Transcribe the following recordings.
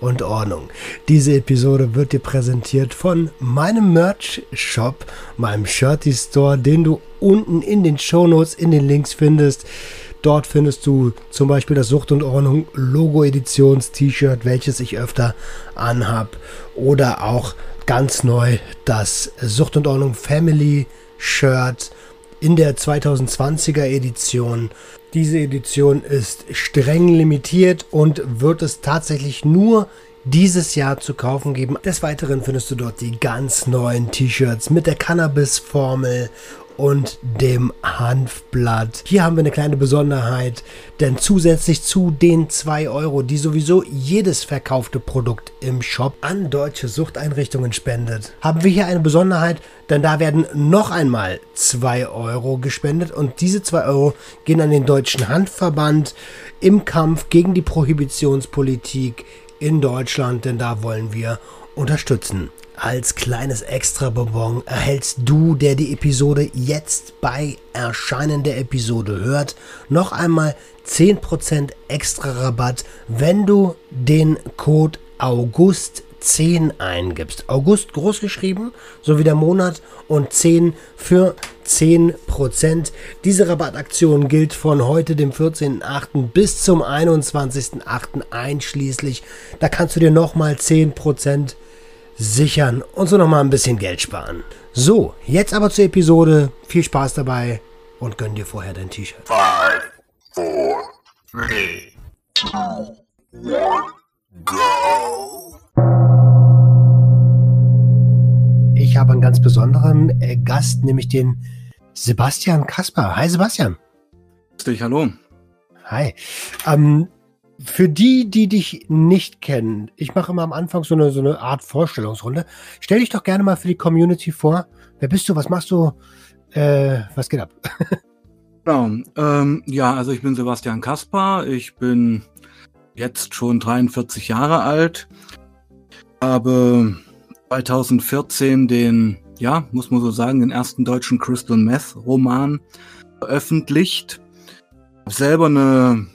und Ordnung. Diese Episode wird dir präsentiert von meinem Merch-Shop, meinem Shirty Store, den du unten in den Shownotes in den Links findest. Dort findest du zum Beispiel das Sucht und Ordnung Logo Editions T-Shirt, welches ich öfter anhab. Oder auch ganz neu das Sucht und Ordnung Family Shirt in der 2020er Edition. Diese Edition ist streng limitiert und wird es tatsächlich nur dieses Jahr zu kaufen geben. Des Weiteren findest du dort die ganz neuen T-Shirts mit der Cannabis-Formel und dem Hanfblatt. Hier haben wir eine kleine Besonderheit, denn zusätzlich zu den 2 Euro, die sowieso jedes verkaufte Produkt im Shop an deutsche Suchteinrichtungen spendet, haben wir hier eine Besonderheit, denn da werden noch einmal 2 Euro gespendet und diese 2 Euro gehen an den Deutschen Handverband im Kampf gegen die Prohibitionspolitik in Deutschland, denn da wollen wir unterstützen. Als kleines Extra-Bonbon erhältst du, der die Episode jetzt bei Erscheinen der Episode hört, noch einmal 10% extra Rabatt, wenn du den Code August 10 eingibst. August großgeschrieben, sowie der Monat und 10 für 10%. Diese Rabattaktion gilt von heute, dem 14.8. bis zum 21.8. einschließlich. Da kannst du dir nochmal 10% sichern und so nochmal ein bisschen Geld sparen. So, jetzt aber zur Episode. Viel Spaß dabei und gönn dir vorher dein T-Shirt. 5, 4, 3, 2, 1, go! Ich habe einen ganz besonderen äh, Gast, nämlich den Sebastian Kasper. Hi Sebastian. Grüß dich, hallo. Hi. Ähm, für die, die dich nicht kennen, ich mache immer am Anfang so eine, so eine Art Vorstellungsrunde. Stell dich doch gerne mal für die Community vor. Wer bist du? Was machst du? Äh, was geht ab? Genau. Ähm, ja, also ich bin Sebastian Kaspar. Ich bin jetzt schon 43 Jahre alt. Habe 2014 den, ja, muss man so sagen, den ersten deutschen Crystal Meth Roman veröffentlicht. Habe selber eine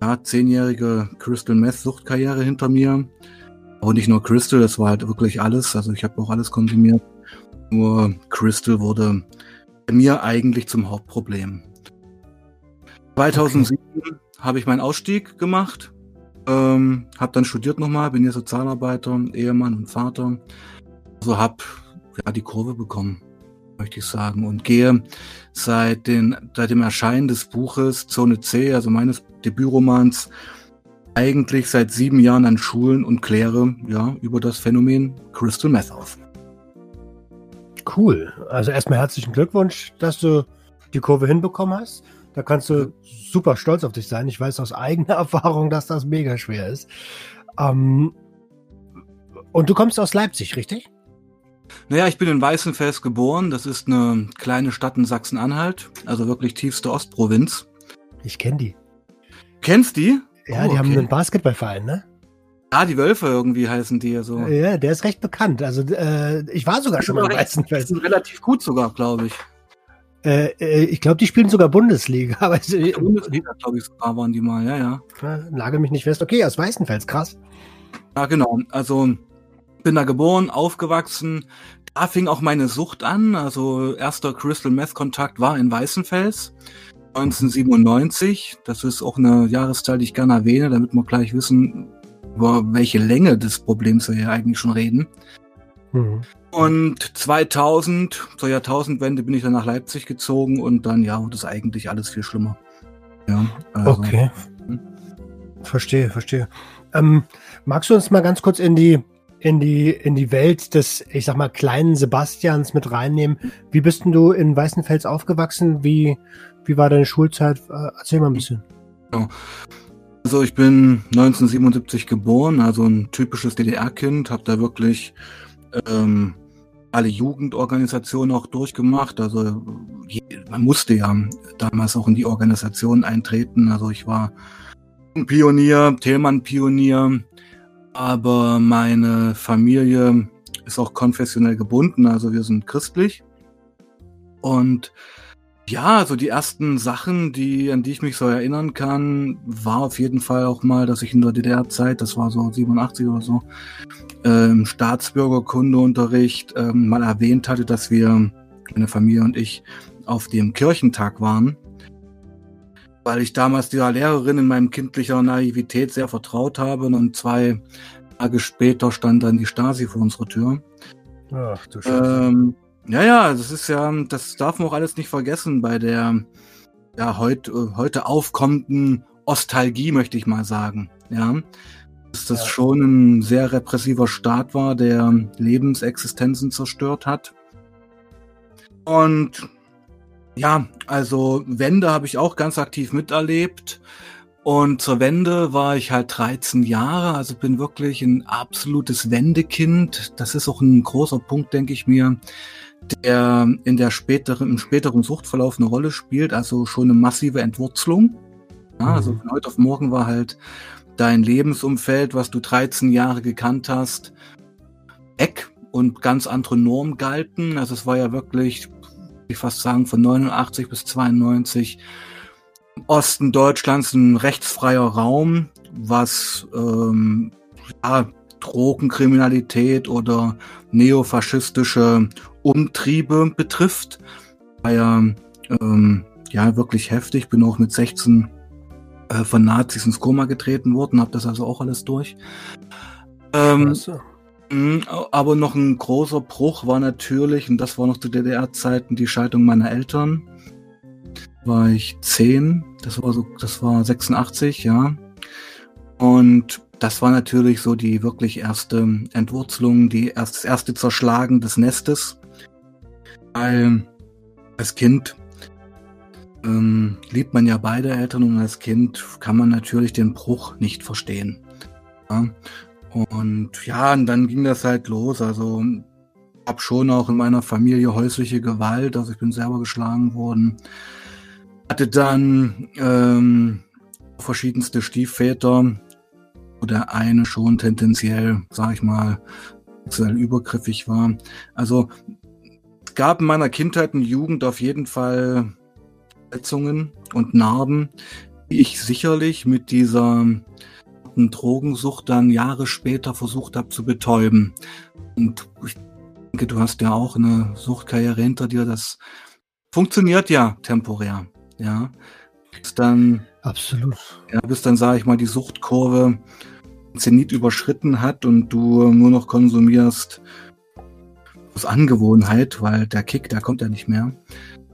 ja, zehnjährige Crystal Meth Suchtkarriere hinter mir. Aber nicht nur Crystal, das war halt wirklich alles. Also ich habe auch alles konsumiert. Nur Crystal wurde bei mir eigentlich zum Hauptproblem. 2007 okay. habe ich meinen Ausstieg gemacht, ähm, habe dann studiert nochmal, bin hier Sozialarbeiter, Ehemann und Vater. Also habe ja, die Kurve bekommen möchte ich sagen, und gehe seit, den, seit dem Erscheinen des Buches Zone C, also meines Debütromans, eigentlich seit sieben Jahren an Schulen und kläre ja über das Phänomen Crystal Meth auf. Cool. Also erstmal herzlichen Glückwunsch, dass du die Kurve hinbekommen hast. Da kannst du super stolz auf dich sein. Ich weiß aus eigener Erfahrung, dass das mega schwer ist. Ähm, und du kommst aus Leipzig, richtig? Naja, ich bin in Weißenfels geboren. Das ist eine kleine Stadt in Sachsen-Anhalt, also wirklich tiefste Ostprovinz. Ich kenne die. Kennst die? Ja, oh, die okay. haben einen Basketballverein, ne? Ah, die Wölfe irgendwie heißen die ja so. Ja, der ist recht bekannt. Also äh, ich war sogar schon mal in Weißenfels. Relativ gut sogar, glaube ich. Äh, äh, ich glaube, die spielen sogar Bundesliga. Aber Bundesliga, glaube ich, sogar waren die mal, ja, ja. Lage mich nicht fest. Okay, aus Weißenfels, krass. Ja, genau. Also bin da geboren, aufgewachsen. Da fing auch meine Sucht an. Also erster Crystal Meth Kontakt war in Weißenfels 1997. Das ist auch eine Jahreszahl, die ich gerne erwähne, damit wir gleich wissen, über welche Länge des Problems wir hier eigentlich schon reden. Mhm. Und 2000, zur Jahrtausendwende, bin ich dann nach Leipzig gezogen und dann, ja, wurde es eigentlich alles viel schlimmer. Ja, also, okay. Hm. Verstehe, verstehe. Ähm, magst du uns mal ganz kurz in die in die, in die Welt des, ich sag mal, kleinen Sebastians mit reinnehmen. Wie bist denn du in Weißenfels aufgewachsen? Wie, wie war deine Schulzeit? Äh, erzähl mal ein bisschen. Also ich bin 1977 geboren, also ein typisches DDR-Kind, habe da wirklich ähm, alle Jugendorganisationen auch durchgemacht. Also man musste ja damals auch in die Organisation eintreten. Also ich war ein Pionier, Thälmann-Pionier, aber meine Familie ist auch konfessionell gebunden, also wir sind christlich. Und ja, also die ersten Sachen, die, an die ich mich so erinnern kann, war auf jeden Fall auch mal, dass ich in der DDR-Zeit, das war so 87 oder so, ähm, Staatsbürgerkundeunterricht ähm, mal erwähnt hatte, dass wir, meine Familie und ich, auf dem Kirchentag waren. Weil ich damals dieser Lehrerin in meinem kindlicher Naivität sehr vertraut habe und zwei Tage später stand dann die Stasi vor unserer Tür. Ach du Scheiße. Ähm, ja, ja, das ist ja, das darf man auch alles nicht vergessen bei der ja heute, heute aufkommenden Ostalgie, möchte ich mal sagen. Ja, dass das ja. schon ein sehr repressiver Staat war, der Lebensexistenzen zerstört hat. Und ja, also Wende habe ich auch ganz aktiv miterlebt. Und zur Wende war ich halt 13 Jahre, also bin wirklich ein absolutes Wendekind. Das ist auch ein großer Punkt, denke ich mir, der in der späteren, im späteren Suchtverlauf eine Rolle spielt, also schon eine massive Entwurzelung. Ja, also mhm. von heute auf morgen war halt dein Lebensumfeld, was du 13 Jahre gekannt hast, weg und ganz andere Normen galten. Also es war ja wirklich, ich fast sagen, von 89 bis 92 im Osten Deutschlands ein rechtsfreier Raum, was ähm, ja, Drogenkriminalität oder neofaschistische Umtriebe betrifft. War ja, ähm, ja wirklich heftig. Bin auch mit 16 äh, von Nazis ins Koma getreten worden, habe das also auch alles durch. Ähm, aber noch ein großer Bruch war natürlich, und das war noch zu DDR-Zeiten, die Scheidung meiner Eltern. War ich zehn, das war so, das war 86, ja. Und das war natürlich so die wirklich erste Entwurzelung, die erst, das erste Zerschlagen des Nestes. Weil als Kind ähm, liebt man ja beide Eltern und als Kind kann man natürlich den Bruch nicht verstehen. Ja? Und ja, und dann ging das halt los. Also habe schon auch in meiner Familie häusliche Gewalt, also ich bin selber geschlagen worden. Hatte dann ähm, verschiedenste Stiefväter, wo der eine schon tendenziell, sag ich mal, sexuell übergriffig war. Also es gab in meiner Kindheit und Jugend auf jeden Fall Verletzungen und Narben, die ich sicherlich mit dieser Drogensucht dann Jahre später versucht habe zu betäuben. Und ich denke, du hast ja auch eine Suchtkarriere hinter dir. Das funktioniert ja temporär. Ja. Bis dann. Absolut. Ja, bis dann, sage ich mal, die Suchtkurve Zenit überschritten hat und du nur noch konsumierst aus Angewohnheit, weil der Kick, der kommt ja nicht mehr.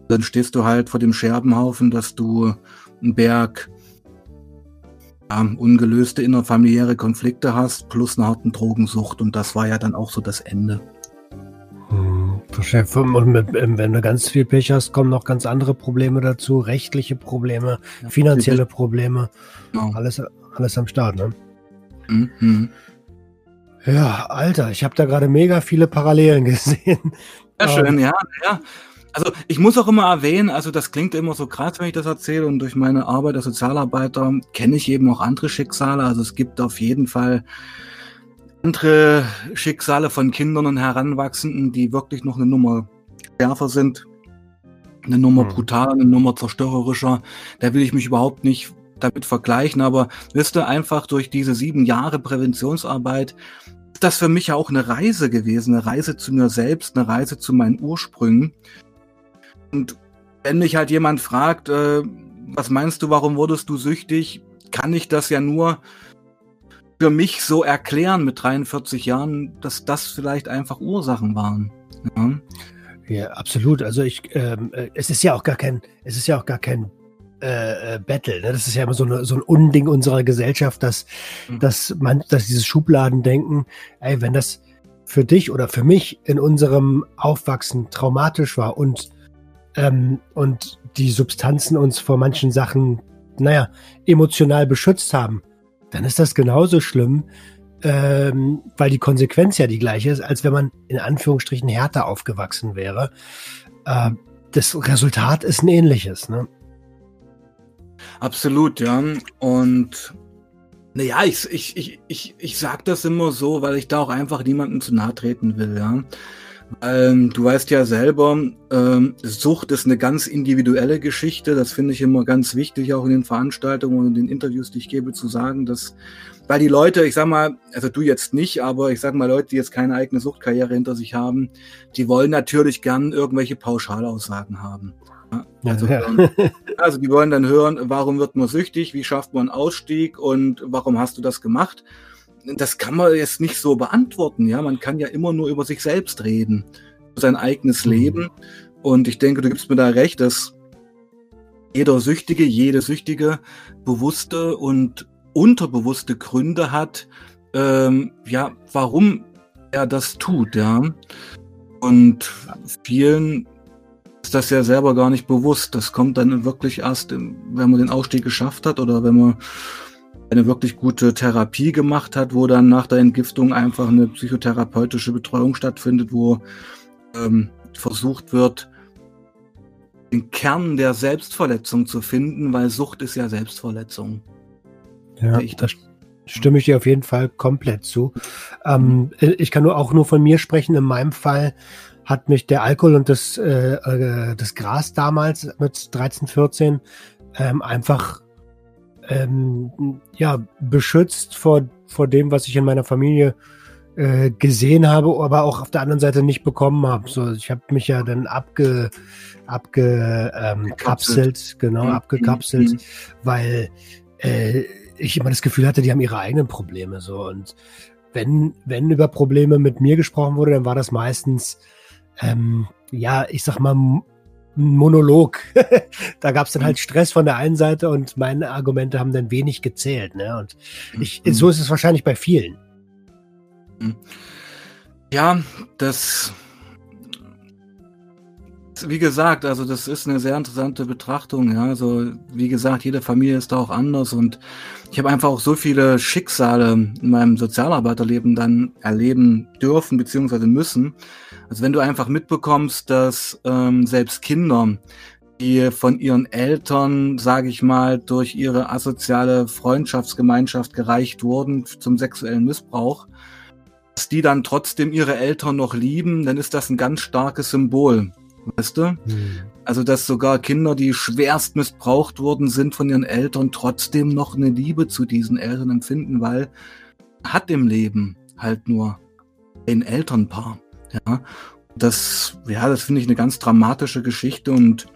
Dann stehst du halt vor dem Scherbenhaufen, dass du einen Berg ja, ungelöste innerfamiliäre Konflikte hast, plus eine harten Drogensucht. Und das war ja dann auch so das Ende. Hm, und mit, ähm, wenn du ganz viel Pech hast, kommen noch ganz andere Probleme dazu, rechtliche Probleme, ja, finanzielle Probleme, genau. alles, alles am Start, ne? Mhm. Ja, Alter, ich habe da gerade mega viele Parallelen gesehen. Ja, schön, ähm, ja, ja. Also ich muss auch immer erwähnen, also das klingt immer so krass, wenn ich das erzähle und durch meine Arbeit als Sozialarbeiter kenne ich eben auch andere Schicksale. Also es gibt auf jeden Fall andere Schicksale von Kindern und Heranwachsenden, die wirklich noch eine Nummer schärfer sind, eine Nummer hm. brutaler, eine Nummer zerstörerischer. Da will ich mich überhaupt nicht damit vergleichen, aber wisst ihr, einfach durch diese sieben Jahre Präventionsarbeit ist das für mich ja auch eine Reise gewesen, eine Reise zu mir selbst, eine Reise zu meinen Ursprüngen. Und wenn mich halt jemand fragt, äh, was meinst du, warum wurdest du süchtig, kann ich das ja nur für mich so erklären mit 43 Jahren, dass das vielleicht einfach Ursachen waren. Ja, ja absolut. Also ich, ähm, äh, es ist ja auch gar kein, es ist ja auch gar kein äh, äh, Battle. Ne? Das ist ja immer so, eine, so ein Unding unserer Gesellschaft, dass, mhm. dass man, dass dieses Schubladendenken, ey, wenn das für dich oder für mich in unserem Aufwachsen traumatisch war und ähm, und die Substanzen uns vor manchen Sachen, naja, emotional beschützt haben, dann ist das genauso schlimm, ähm, weil die Konsequenz ja die gleiche ist, als wenn man in Anführungsstrichen härter aufgewachsen wäre. Äh, das Resultat ist ein ähnliches, ne? Absolut, ja. Und naja, ich, ich, ich, ich, ich sag das immer so, weil ich da auch einfach niemandem zu nahe treten will, ja. Ähm, du weißt ja selber, ähm, Sucht ist eine ganz individuelle Geschichte. Das finde ich immer ganz wichtig, auch in den Veranstaltungen und in den Interviews, die ich gebe, zu sagen, dass, weil die Leute, ich sag mal, also du jetzt nicht, aber ich sag mal, Leute, die jetzt keine eigene Suchtkarriere hinter sich haben, die wollen natürlich gern irgendwelche Pauschalaussagen haben. Also, ja. also die wollen dann hören, warum wird man süchtig, wie schafft man Ausstieg und warum hast du das gemacht? Das kann man jetzt nicht so beantworten. Ja, man kann ja immer nur über sich selbst reden, über sein eigenes mhm. Leben. Und ich denke, du gibst mir da recht, dass jeder Süchtige, jede Süchtige bewusste und unterbewusste Gründe hat, ähm, ja, warum er das tut, ja. Und vielen ist das ja selber gar nicht bewusst. Das kommt dann wirklich erst, wenn man den Ausstieg geschafft hat oder wenn man eine wirklich gute Therapie gemacht hat, wo dann nach der Entgiftung einfach eine psychotherapeutische Betreuung stattfindet, wo ähm, versucht wird, den Kern der Selbstverletzung zu finden, weil Sucht ist ja Selbstverletzung. Ja, ich das stimme ich dir auf jeden Fall komplett zu. Ähm, ich kann nur auch nur von mir sprechen. In meinem Fall hat mich der Alkohol und das, äh, äh das Gras damals mit 13, 14 ähm, einfach ähm, ja, beschützt vor, vor dem, was ich in meiner Familie äh, gesehen habe, aber auch auf der anderen Seite nicht bekommen habe. So, ich habe mich ja dann abge, abgekapselt, ähm, genau, mhm. abgekapselt, mhm. weil äh, ich immer das Gefühl hatte, die haben ihre eigenen Probleme so und wenn, wenn über Probleme mit mir gesprochen wurde, dann war das meistens, ähm, ja, ich sag mal, Monolog. da gab es dann halt mhm. Stress von der einen Seite und meine Argumente haben dann wenig gezählt. Ne? Und ich, mhm. so ist es wahrscheinlich bei vielen. Mhm. Ja, das, wie gesagt, also das ist eine sehr interessante Betrachtung. Ja, also wie gesagt, jede Familie ist da auch anders und ich habe einfach auch so viele Schicksale in meinem Sozialarbeiterleben dann erleben dürfen beziehungsweise müssen also wenn du einfach mitbekommst, dass ähm, selbst Kinder, die von ihren Eltern, sage ich mal, durch ihre asoziale Freundschaftsgemeinschaft gereicht wurden zum sexuellen Missbrauch, dass die dann trotzdem ihre Eltern noch lieben, dann ist das ein ganz starkes Symbol. Weißt du? Hm. Also, dass sogar Kinder, die schwerst missbraucht worden sind von ihren Eltern, trotzdem noch eine Liebe zu diesen Eltern empfinden, weil hat im Leben halt nur ein Elternpaar. Ja, das, ja, das finde ich eine ganz dramatische Geschichte und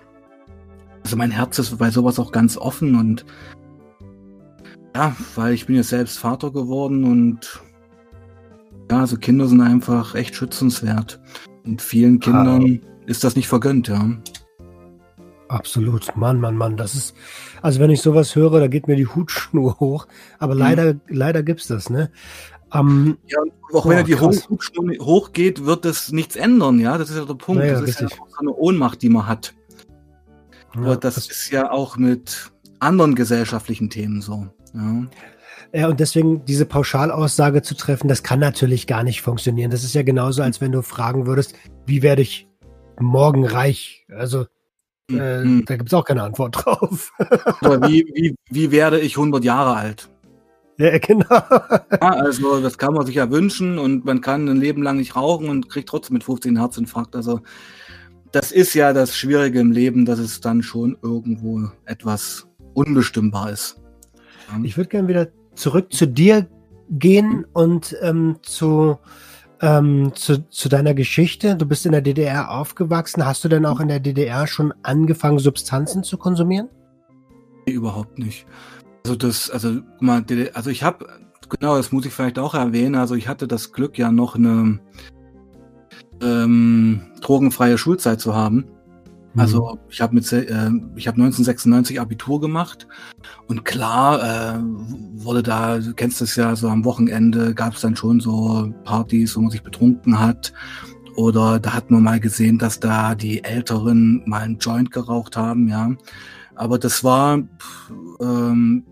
also mein Herz ist bei sowas auch ganz offen und ja, weil ich bin jetzt selbst Vater geworden und ja, also Kinder sind einfach echt schützenswert und vielen Kindern ah. ist das nicht vergönnt, ja. Absolut, Mann, Mann, Mann, das ist, also wenn ich sowas höre, da geht mir die Hutschnur hoch, aber mhm. leider, leider gibt's das, ne? Um, ja, auch wenn er die Hochstunde hochgeht, wird das nichts ändern, ja. Das ist ja der Punkt. Naja, das ist richtig. ja auch so eine Ohnmacht, die man hat. Ja, Aber das, das, ist ja auch mit anderen gesellschaftlichen Themen so. Ja. Ja, und deswegen diese Pauschalaussage zu treffen, das kann natürlich gar nicht funktionieren. Das ist ja genauso, als wenn du fragen würdest, wie werde ich morgen reich? Also äh, mhm. da gibt es auch keine Antwort drauf. Aber wie, wie, wie werde ich 100 Jahre alt? Ja, genau. Ja, also das kann man sich ja wünschen und man kann ein Leben lang nicht rauchen und kriegt trotzdem mit 15 Herzinfarkt. Also das ist ja das Schwierige im Leben, dass es dann schon irgendwo etwas unbestimmbar ist. Ja. Ich würde gerne wieder zurück zu dir gehen und ähm, zu, ähm, zu, zu deiner Geschichte. Du bist in der DDR aufgewachsen. Hast du denn auch in der DDR schon angefangen, Substanzen zu konsumieren? Nee, überhaupt nicht. Also das, also mal, also ich habe, genau, das muss ich vielleicht auch erwähnen. Also ich hatte das Glück ja noch eine ähm, drogenfreie Schulzeit zu haben. Mhm. Also ich habe mit, äh, ich habe 1996 Abitur gemacht und klar äh, wurde da, du kennst das ja, so am Wochenende gab es dann schon so Partys, wo man sich betrunken hat. Oder da hat man mal gesehen, dass da die Älteren mal einen Joint geraucht haben, ja. Aber das war ähm,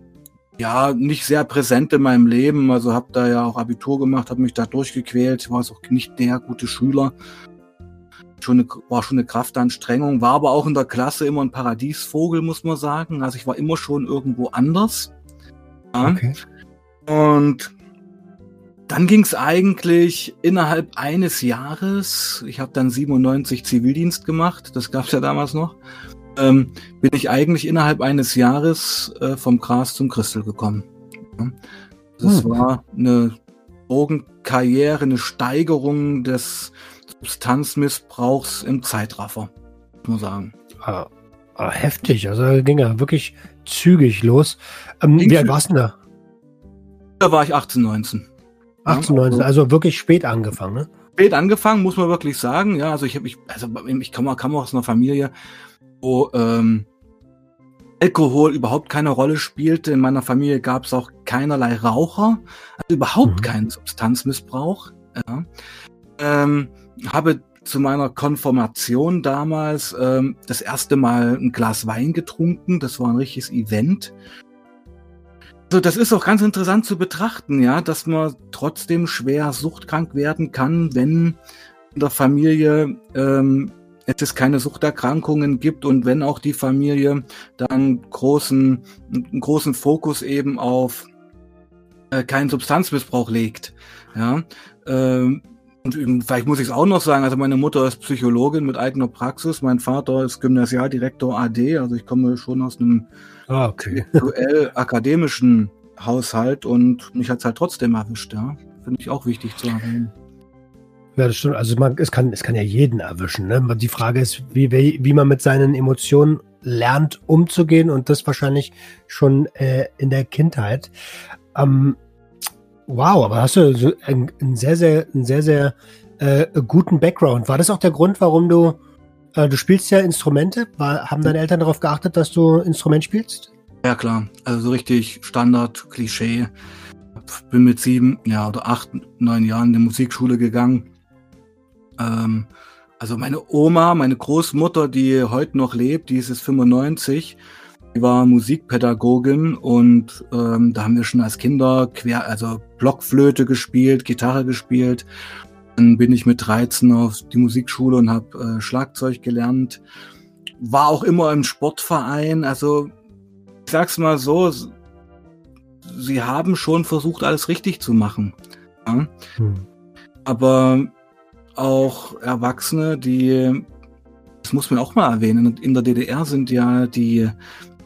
ja, nicht sehr präsent in meinem Leben. Also habe da ja auch Abitur gemacht, habe mich da durchgequält, war auch nicht der gute Schüler. Schon eine, war schon eine Kraftanstrengung, war aber auch in der Klasse immer ein Paradiesvogel, muss man sagen. Also ich war immer schon irgendwo anders. Ja. Okay. Und dann ging es eigentlich innerhalb eines Jahres, ich habe dann 97 Zivildienst gemacht, das gab es ja damals noch, ähm, bin ich eigentlich innerhalb eines Jahres äh, vom Gras zum Christel gekommen. Das hm. war eine Drogenkarriere, eine Steigerung des Substanzmissbrauchs im Zeitraffer, muss man sagen. Ah, ah, heftig, also ging ja wirklich zügig los. Ähm, wie alt warst du da? Da war ich 18, 19. 18, 19, also wirklich spät angefangen, ne? Spät angefangen, muss man wirklich sagen. Ja, also ich habe ich, also ich komme komm aus einer Familie, wo ähm, Alkohol überhaupt keine Rolle spielte. In meiner Familie gab es auch keinerlei Raucher, also überhaupt mhm. keinen Substanzmissbrauch. Ja. Ähm, habe zu meiner Konfirmation damals ähm, das erste Mal ein Glas Wein getrunken. Das war ein richtiges Event. Also das ist auch ganz interessant zu betrachten, ja, dass man trotzdem schwer suchtkrank werden kann, wenn in der Familie ähm, es keine Suchterkrankungen gibt und wenn auch die Familie dann großen, einen großen Fokus eben auf äh, keinen Substanzmissbrauch legt. Ja, ähm, und vielleicht muss ich es auch noch sagen, also meine Mutter ist Psychologin mit eigener Praxis, mein Vater ist Gymnasialdirektor AD, also ich komme schon aus einem ah, okay. akademischen Haushalt und mich hat es halt trotzdem erwischt, ja. Finde ich auch wichtig zu erwähnen. Ja, das stimmt. Also man, es, kann, es kann ja jeden erwischen. Ne? Die Frage ist, wie, wie, man mit seinen Emotionen lernt, umzugehen und das wahrscheinlich schon äh, in der Kindheit. Ähm, wow, aber hast du so einen, einen sehr, sehr, einen sehr, sehr äh, guten Background. War das auch der Grund, warum du, äh, du spielst ja Instrumente? War, haben deine Eltern darauf geachtet, dass du Instrument spielst? Ja, klar. Also so richtig Standard, Klischee. Bin mit sieben, ja, oder acht, neun Jahren in die Musikschule gegangen. Ähm, also meine Oma, meine Großmutter, die heute noch lebt, die ist jetzt 95, die war Musikpädagogin und ähm, da haben wir schon als Kinder quer, also Blockflöte gespielt, Gitarre gespielt. Dann bin ich mit 13 auf die Musikschule und habe äh, Schlagzeug gelernt. War auch immer im Sportverein. Also ich sag's mal so, sie haben schon versucht, alles richtig zu machen. Ja? Hm. Aber auch Erwachsene, die, das muss man auch mal erwähnen, in der DDR sind ja die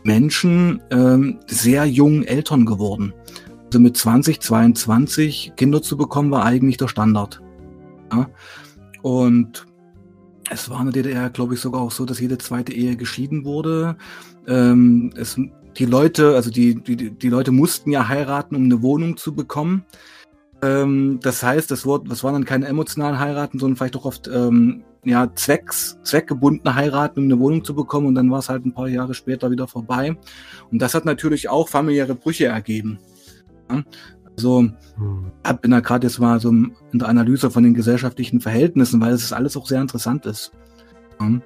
Menschen ähm, sehr jung Eltern geworden. Also mit 20, 22 Kinder zu bekommen, war eigentlich der Standard. Ja? Und es war in der DDR, glaube ich, sogar auch so, dass jede zweite Ehe geschieden wurde. Ähm, es, die Leute, also die, die, die Leute mussten ja heiraten, um eine Wohnung zu bekommen. Ähm, das heißt, das, Wort, das waren dann keine emotionalen Heiraten, sondern vielleicht auch oft ähm, ja, zwecks, zweckgebundene Heiraten, um eine Wohnung zu bekommen. Und dann war es halt ein paar Jahre später wieder vorbei. Und das hat natürlich auch familiäre Brüche ergeben. Ja? Also hm. ich bin da gerade jetzt mal so in der Analyse von den gesellschaftlichen Verhältnissen, weil es alles auch sehr interessant ist. Ja?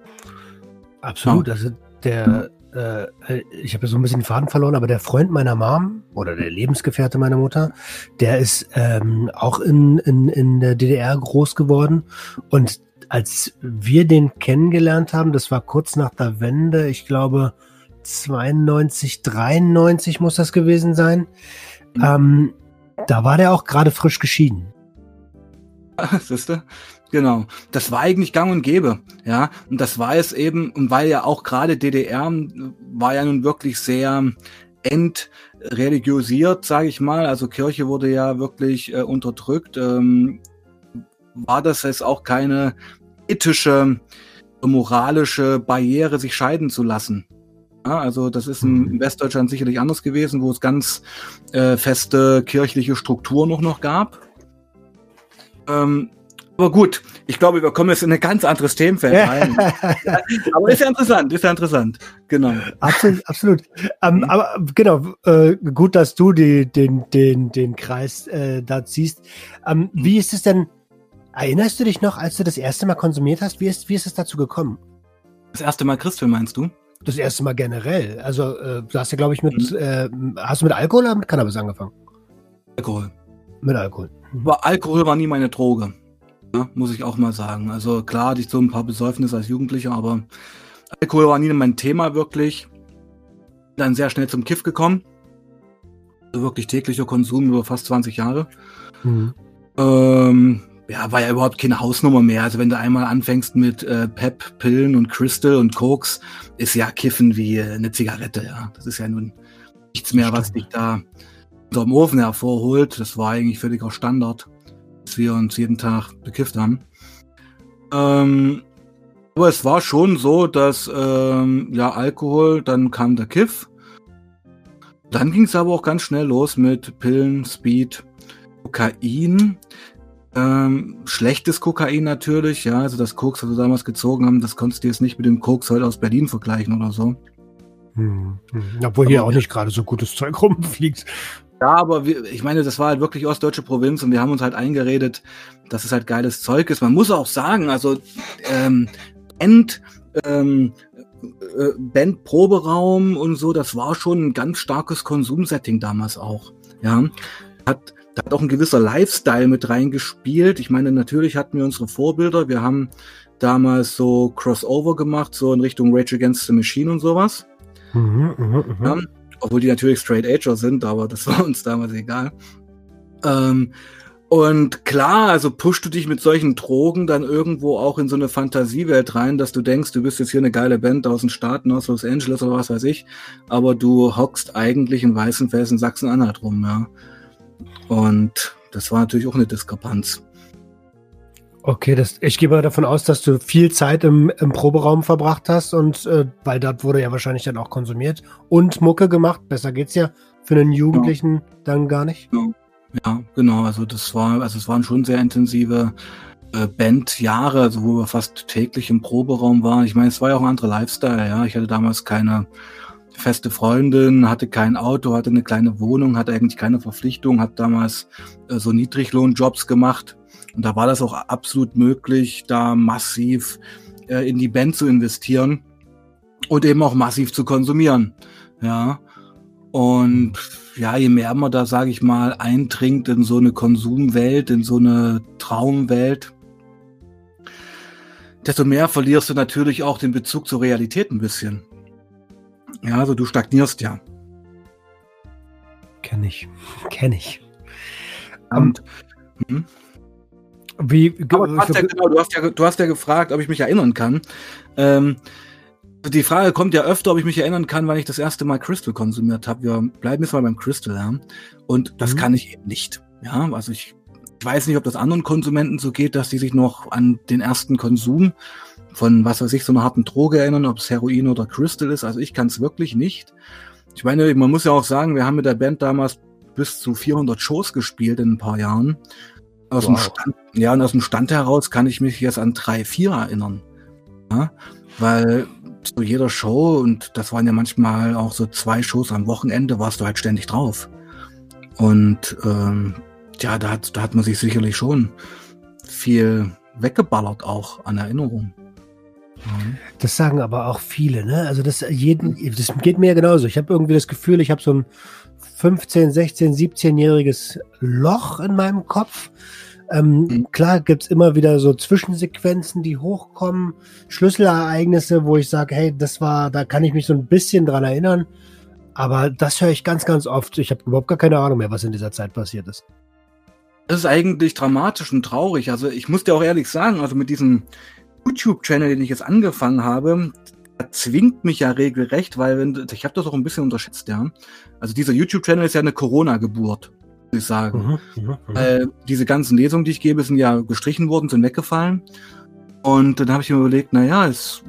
Absolut. Ja. Also der, äh, ich habe so ein bisschen den Faden verloren, aber der Freund meiner Mom oder der Lebensgefährte meiner Mutter, der ist ähm, auch in, in, in der DDR groß geworden. Und als wir den kennengelernt haben, das war kurz nach der Wende, ich glaube 92, 93 muss das gewesen sein, mhm. ähm, da war der auch gerade frisch geschieden. Siehste? Genau. Das war eigentlich gang und gäbe. Ja. Und das war es eben, und weil ja auch gerade DDR war ja nun wirklich sehr entreligiosiert, sage ich mal. Also Kirche wurde ja wirklich äh, unterdrückt. Ähm, war das jetzt auch keine ethische, moralische Barriere, sich scheiden zu lassen. Ja, also das ist in mhm. Westdeutschland sicherlich anders gewesen, wo es ganz äh, feste kirchliche Strukturen noch, noch gab. Ähm, aber gut, ich glaube, wir kommen jetzt in ein ganz anderes Themenfeld rein. aber ist ja interessant, ist ja interessant. Genau. Absolut, absolut. Ähm, mhm. Aber genau, äh, gut, dass du die, den, den, den Kreis äh, da ziehst. Ähm, wie ist es denn, erinnerst du dich noch, als du das erste Mal konsumiert hast? Wie ist, wie ist es dazu gekommen? Das erste Mal Christfilm meinst du? das erste Mal generell. Also, äh, du hast ja, glaube ich, mit, mhm. äh, hast du mit Alkohol oder mit Cannabis angefangen? Alkohol. Mit Alkohol. Mhm. Aber Alkohol war nie meine Droge. Ja, muss ich auch mal sagen. Also klar hatte ich so ein paar Besäufnisse als Jugendlicher, aber Alkohol war nie mein Thema wirklich. Dann sehr schnell zum Kiff gekommen. Also wirklich täglicher Konsum über fast 20 Jahre. Mhm. Ähm, ja, war ja überhaupt keine Hausnummer mehr. Also wenn du einmal anfängst mit äh, Pep, Pillen und Crystal und Koks, ist ja Kiffen wie äh, eine Zigarette, ja. Das ist ja nun nichts mehr, was dich da unterm Ofen hervorholt. Das war eigentlich völliger Standard, dass wir uns jeden Tag bekifft haben. Ähm, aber es war schon so, dass ähm, ja Alkohol, dann kam der Kiff. Dann ging es aber auch ganz schnell los mit Pillen, Speed, Kokain. Ähm, schlechtes Kokain natürlich, ja, also das Koks, was wir damals gezogen haben, das konntest du jetzt nicht mit dem Koks heute aus Berlin vergleichen oder so. Hm, hm. Obwohl hier auch nicht gerade so gutes Zeug rumfliegt. Ja, aber wir, ich meine, das war halt wirklich ostdeutsche Provinz und wir haben uns halt eingeredet, dass es halt geiles Zeug ist. Man muss auch sagen, also ähm, Band, ähm, äh, Band Proberaum und so, das war schon ein ganz starkes Konsumsetting damals auch. Ja, hat da hat auch ein gewisser Lifestyle mit reingespielt. Ich meine, natürlich hatten wir unsere Vorbilder. Wir haben damals so Crossover gemacht, so in Richtung Rage Against the Machine und sowas. Mhm, mh, mh. Ja, obwohl die natürlich Straight Ager sind, aber das war uns damals egal. Ähm, und klar, also pushst du dich mit solchen Drogen dann irgendwo auch in so eine Fantasiewelt rein, dass du denkst, du bist jetzt hier eine geile Band aus den Staaten, aus Los Angeles oder was weiß ich, aber du hockst eigentlich in Weißenfels in Sachsen-Anhalt rum, ja. Und das war natürlich auch eine Diskrepanz. Okay, das, ich gehe mal davon aus, dass du viel Zeit im, im Proberaum verbracht hast und äh, weil dort wurde ja wahrscheinlich dann auch konsumiert und Mucke gemacht. Besser geht's ja für einen Jugendlichen ja. dann gar nicht. Ja. ja, genau. Also das war, also es waren schon sehr intensive äh, Bandjahre, also wo wir fast täglich im Proberaum waren. Ich meine, es war ja auch ein anderer Lifestyle. Ja, ich hatte damals keine feste Freundin, hatte kein Auto, hatte eine kleine Wohnung, hatte eigentlich keine Verpflichtung, hat damals äh, so Niedriglohnjobs gemacht. Und da war das auch absolut möglich, da massiv äh, in die Band zu investieren und eben auch massiv zu konsumieren. Ja. Und ja, je mehr man da, sage ich mal, eindringt in so eine Konsumwelt, in so eine Traumwelt, desto mehr verlierst du natürlich auch den Bezug zur Realität ein bisschen. Ja, also du stagnierst ja. Kenn ich. Kenn ich. Und hm? Wie Aber du hast, ja, genau, du, hast ja, du hast ja gefragt, ob ich mich erinnern kann. Ähm, die Frage kommt ja öfter, ob ich mich erinnern kann, wann ich das erste Mal Crystal konsumiert habe. Wir bleiben jetzt mal beim Crystal, ja. Und das mhm. kann ich eben nicht. Ja, also ich, ich weiß nicht, ob das anderen Konsumenten so geht, dass die sich noch an den ersten Konsum von, was weiß ich, so einer harten Droge erinnern, ob es Heroin oder Crystal ist. Also ich kann es wirklich nicht. Ich meine, man muss ja auch sagen, wir haben mit der Band damals bis zu 400 Shows gespielt in ein paar Jahren. Aus wow. dem Stand, ja, und aus dem Stand heraus kann ich mich jetzt an drei, vier erinnern. Ja, weil zu jeder Show, und das waren ja manchmal auch so zwei Shows am Wochenende, warst du halt ständig drauf. Und ähm, ja, da hat, da hat man sich sicherlich schon viel weggeballert auch an Erinnerungen. Das sagen aber auch viele, ne? Also das jeden, das geht mir ja genauso. Ich habe irgendwie das Gefühl, ich habe so ein 15, 16, 17-jähriges Loch in meinem Kopf. Ähm, mhm. Klar gibt's immer wieder so Zwischensequenzen, die hochkommen, Schlüsselereignisse, wo ich sage, hey, das war, da kann ich mich so ein bisschen dran erinnern. Aber das höre ich ganz, ganz oft. Ich habe überhaupt gar keine Ahnung mehr, was in dieser Zeit passiert ist. Das ist eigentlich dramatisch und traurig. Also ich muss dir auch ehrlich sagen, also mit diesem YouTube-Channel, den ich jetzt angefangen habe, zwingt mich ja regelrecht, weil wenn, ich habe das auch ein bisschen unterschätzt, ja. Also dieser YouTube-Channel ist ja eine Corona-Geburt, muss ich sagen. Mhm, mh, mh. Äh, diese ganzen Lesungen, die ich gebe, sind ja gestrichen worden, sind weggefallen. Und dann habe ich mir überlegt, na ja, es,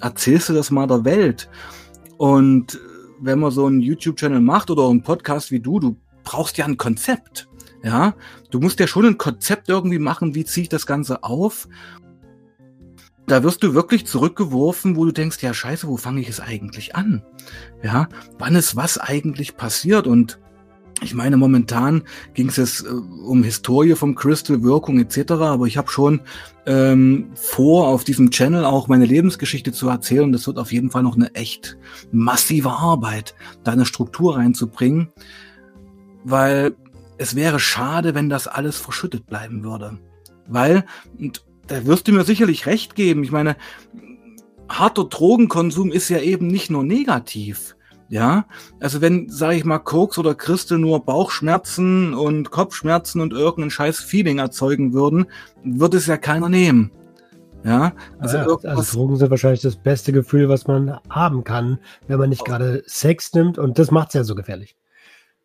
erzählst du das mal der Welt. Und wenn man so einen YouTube-Channel macht oder einen Podcast wie du, du brauchst ja ein Konzept. Ja, du musst ja schon ein Konzept irgendwie machen, wie ziehe ich das Ganze auf da wirst du wirklich zurückgeworfen, wo du denkst, ja scheiße, wo fange ich es eigentlich an? Ja, wann ist was eigentlich passiert? Und ich meine, momentan ging es jetzt äh, um Historie vom Crystal, Wirkung etc., aber ich habe schon ähm, vor, auf diesem Channel auch meine Lebensgeschichte zu erzählen. Das wird auf jeden Fall noch eine echt massive Arbeit, da eine Struktur reinzubringen, weil es wäre schade, wenn das alles verschüttet bleiben würde. Weil, und da wirst du mir sicherlich recht geben, ich meine, harter Drogenkonsum ist ja eben nicht nur negativ. Ja, also wenn, sage ich mal, Koks oder Christel nur Bauchschmerzen und Kopfschmerzen und irgendein scheiß Feeling erzeugen würden, würde es ja keiner nehmen. Ja, also, ja, also Drogen sind wahrscheinlich das beste Gefühl, was man haben kann, wenn man nicht gerade Sex nimmt und das macht's ja so gefährlich.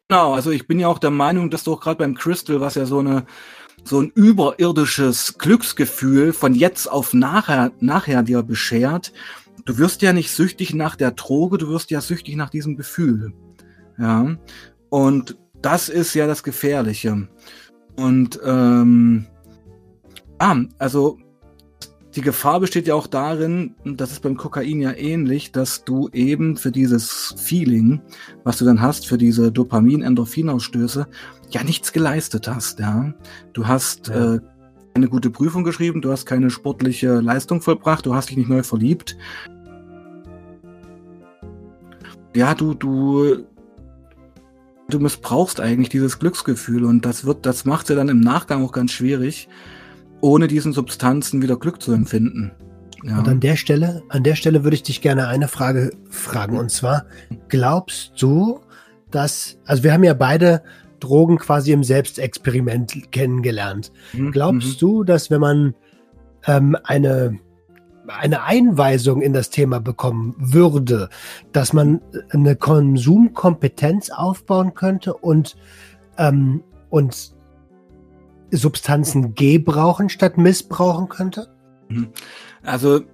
Genau, also ich bin ja auch der Meinung, dass doch gerade beim Crystal, was ja so eine so ein überirdisches Glücksgefühl von jetzt auf nachher nachher dir beschert, du wirst ja nicht süchtig nach der Droge, du wirst ja süchtig nach diesem Gefühl. Ja. Und das ist ja das Gefährliche. Und ähm, ah, also die Gefahr besteht ja auch darin, und das ist beim Kokain ja ähnlich, dass du eben für dieses Feeling, was du dann hast, für diese Dopamin-Endorphinausstöße, ja nichts geleistet hast. Ja, du hast ja. äh, eine gute Prüfung geschrieben, du hast keine sportliche Leistung vollbracht, du hast dich nicht neu verliebt, ja, du, du, du missbrauchst eigentlich dieses Glücksgefühl und das wird, das macht ja dann im Nachgang auch ganz schwierig, ohne diesen Substanzen wieder Glück zu empfinden. Ja. Und an der Stelle, an der Stelle würde ich dich gerne eine Frage fragen und zwar, glaubst du, dass, also wir haben ja beide Drogen quasi im Selbstexperiment kennengelernt. Mhm. Glaubst mhm. du, dass wenn man ähm, eine eine Einweisung in das Thema bekommen würde, dass man eine Konsumkompetenz aufbauen könnte und, ähm, und Substanzen gebrauchen statt missbrauchen könnte? Mhm. Also ich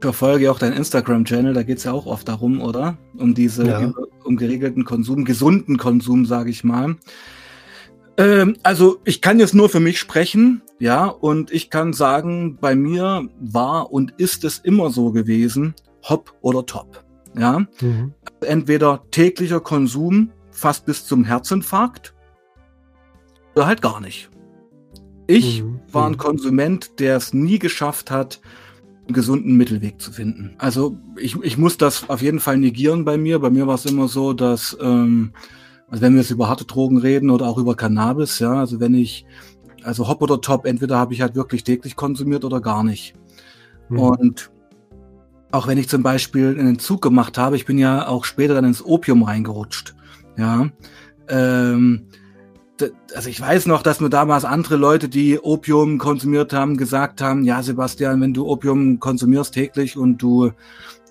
verfolge auch deinen Instagram-Channel, da geht es ja auch oft darum, oder? Um diese, ja. um geregelten Konsum, gesunden Konsum, sage ich mal. Ähm, also ich kann jetzt nur für mich sprechen, ja, und ich kann sagen, bei mir war und ist es immer so gewesen, hopp oder top. Ja, mhm. entweder täglicher Konsum fast bis zum Herzinfarkt oder halt gar nicht. Ich mhm. war ein mhm. Konsument, der es nie geschafft hat, einen gesunden Mittelweg zu finden. Also ich, ich muss das auf jeden Fall negieren bei mir. Bei mir war es immer so, dass ähm, also wenn wir jetzt über harte Drogen reden oder auch über Cannabis, ja, also wenn ich, also Hop oder Top, entweder habe ich halt wirklich täglich konsumiert oder gar nicht. Mhm. Und auch wenn ich zum Beispiel einen Zug gemacht habe, ich bin ja auch später dann ins Opium reingerutscht, ja. Ähm, also ich weiß noch, dass mir damals andere Leute, die Opium konsumiert haben, gesagt haben, ja Sebastian, wenn du Opium konsumierst täglich und du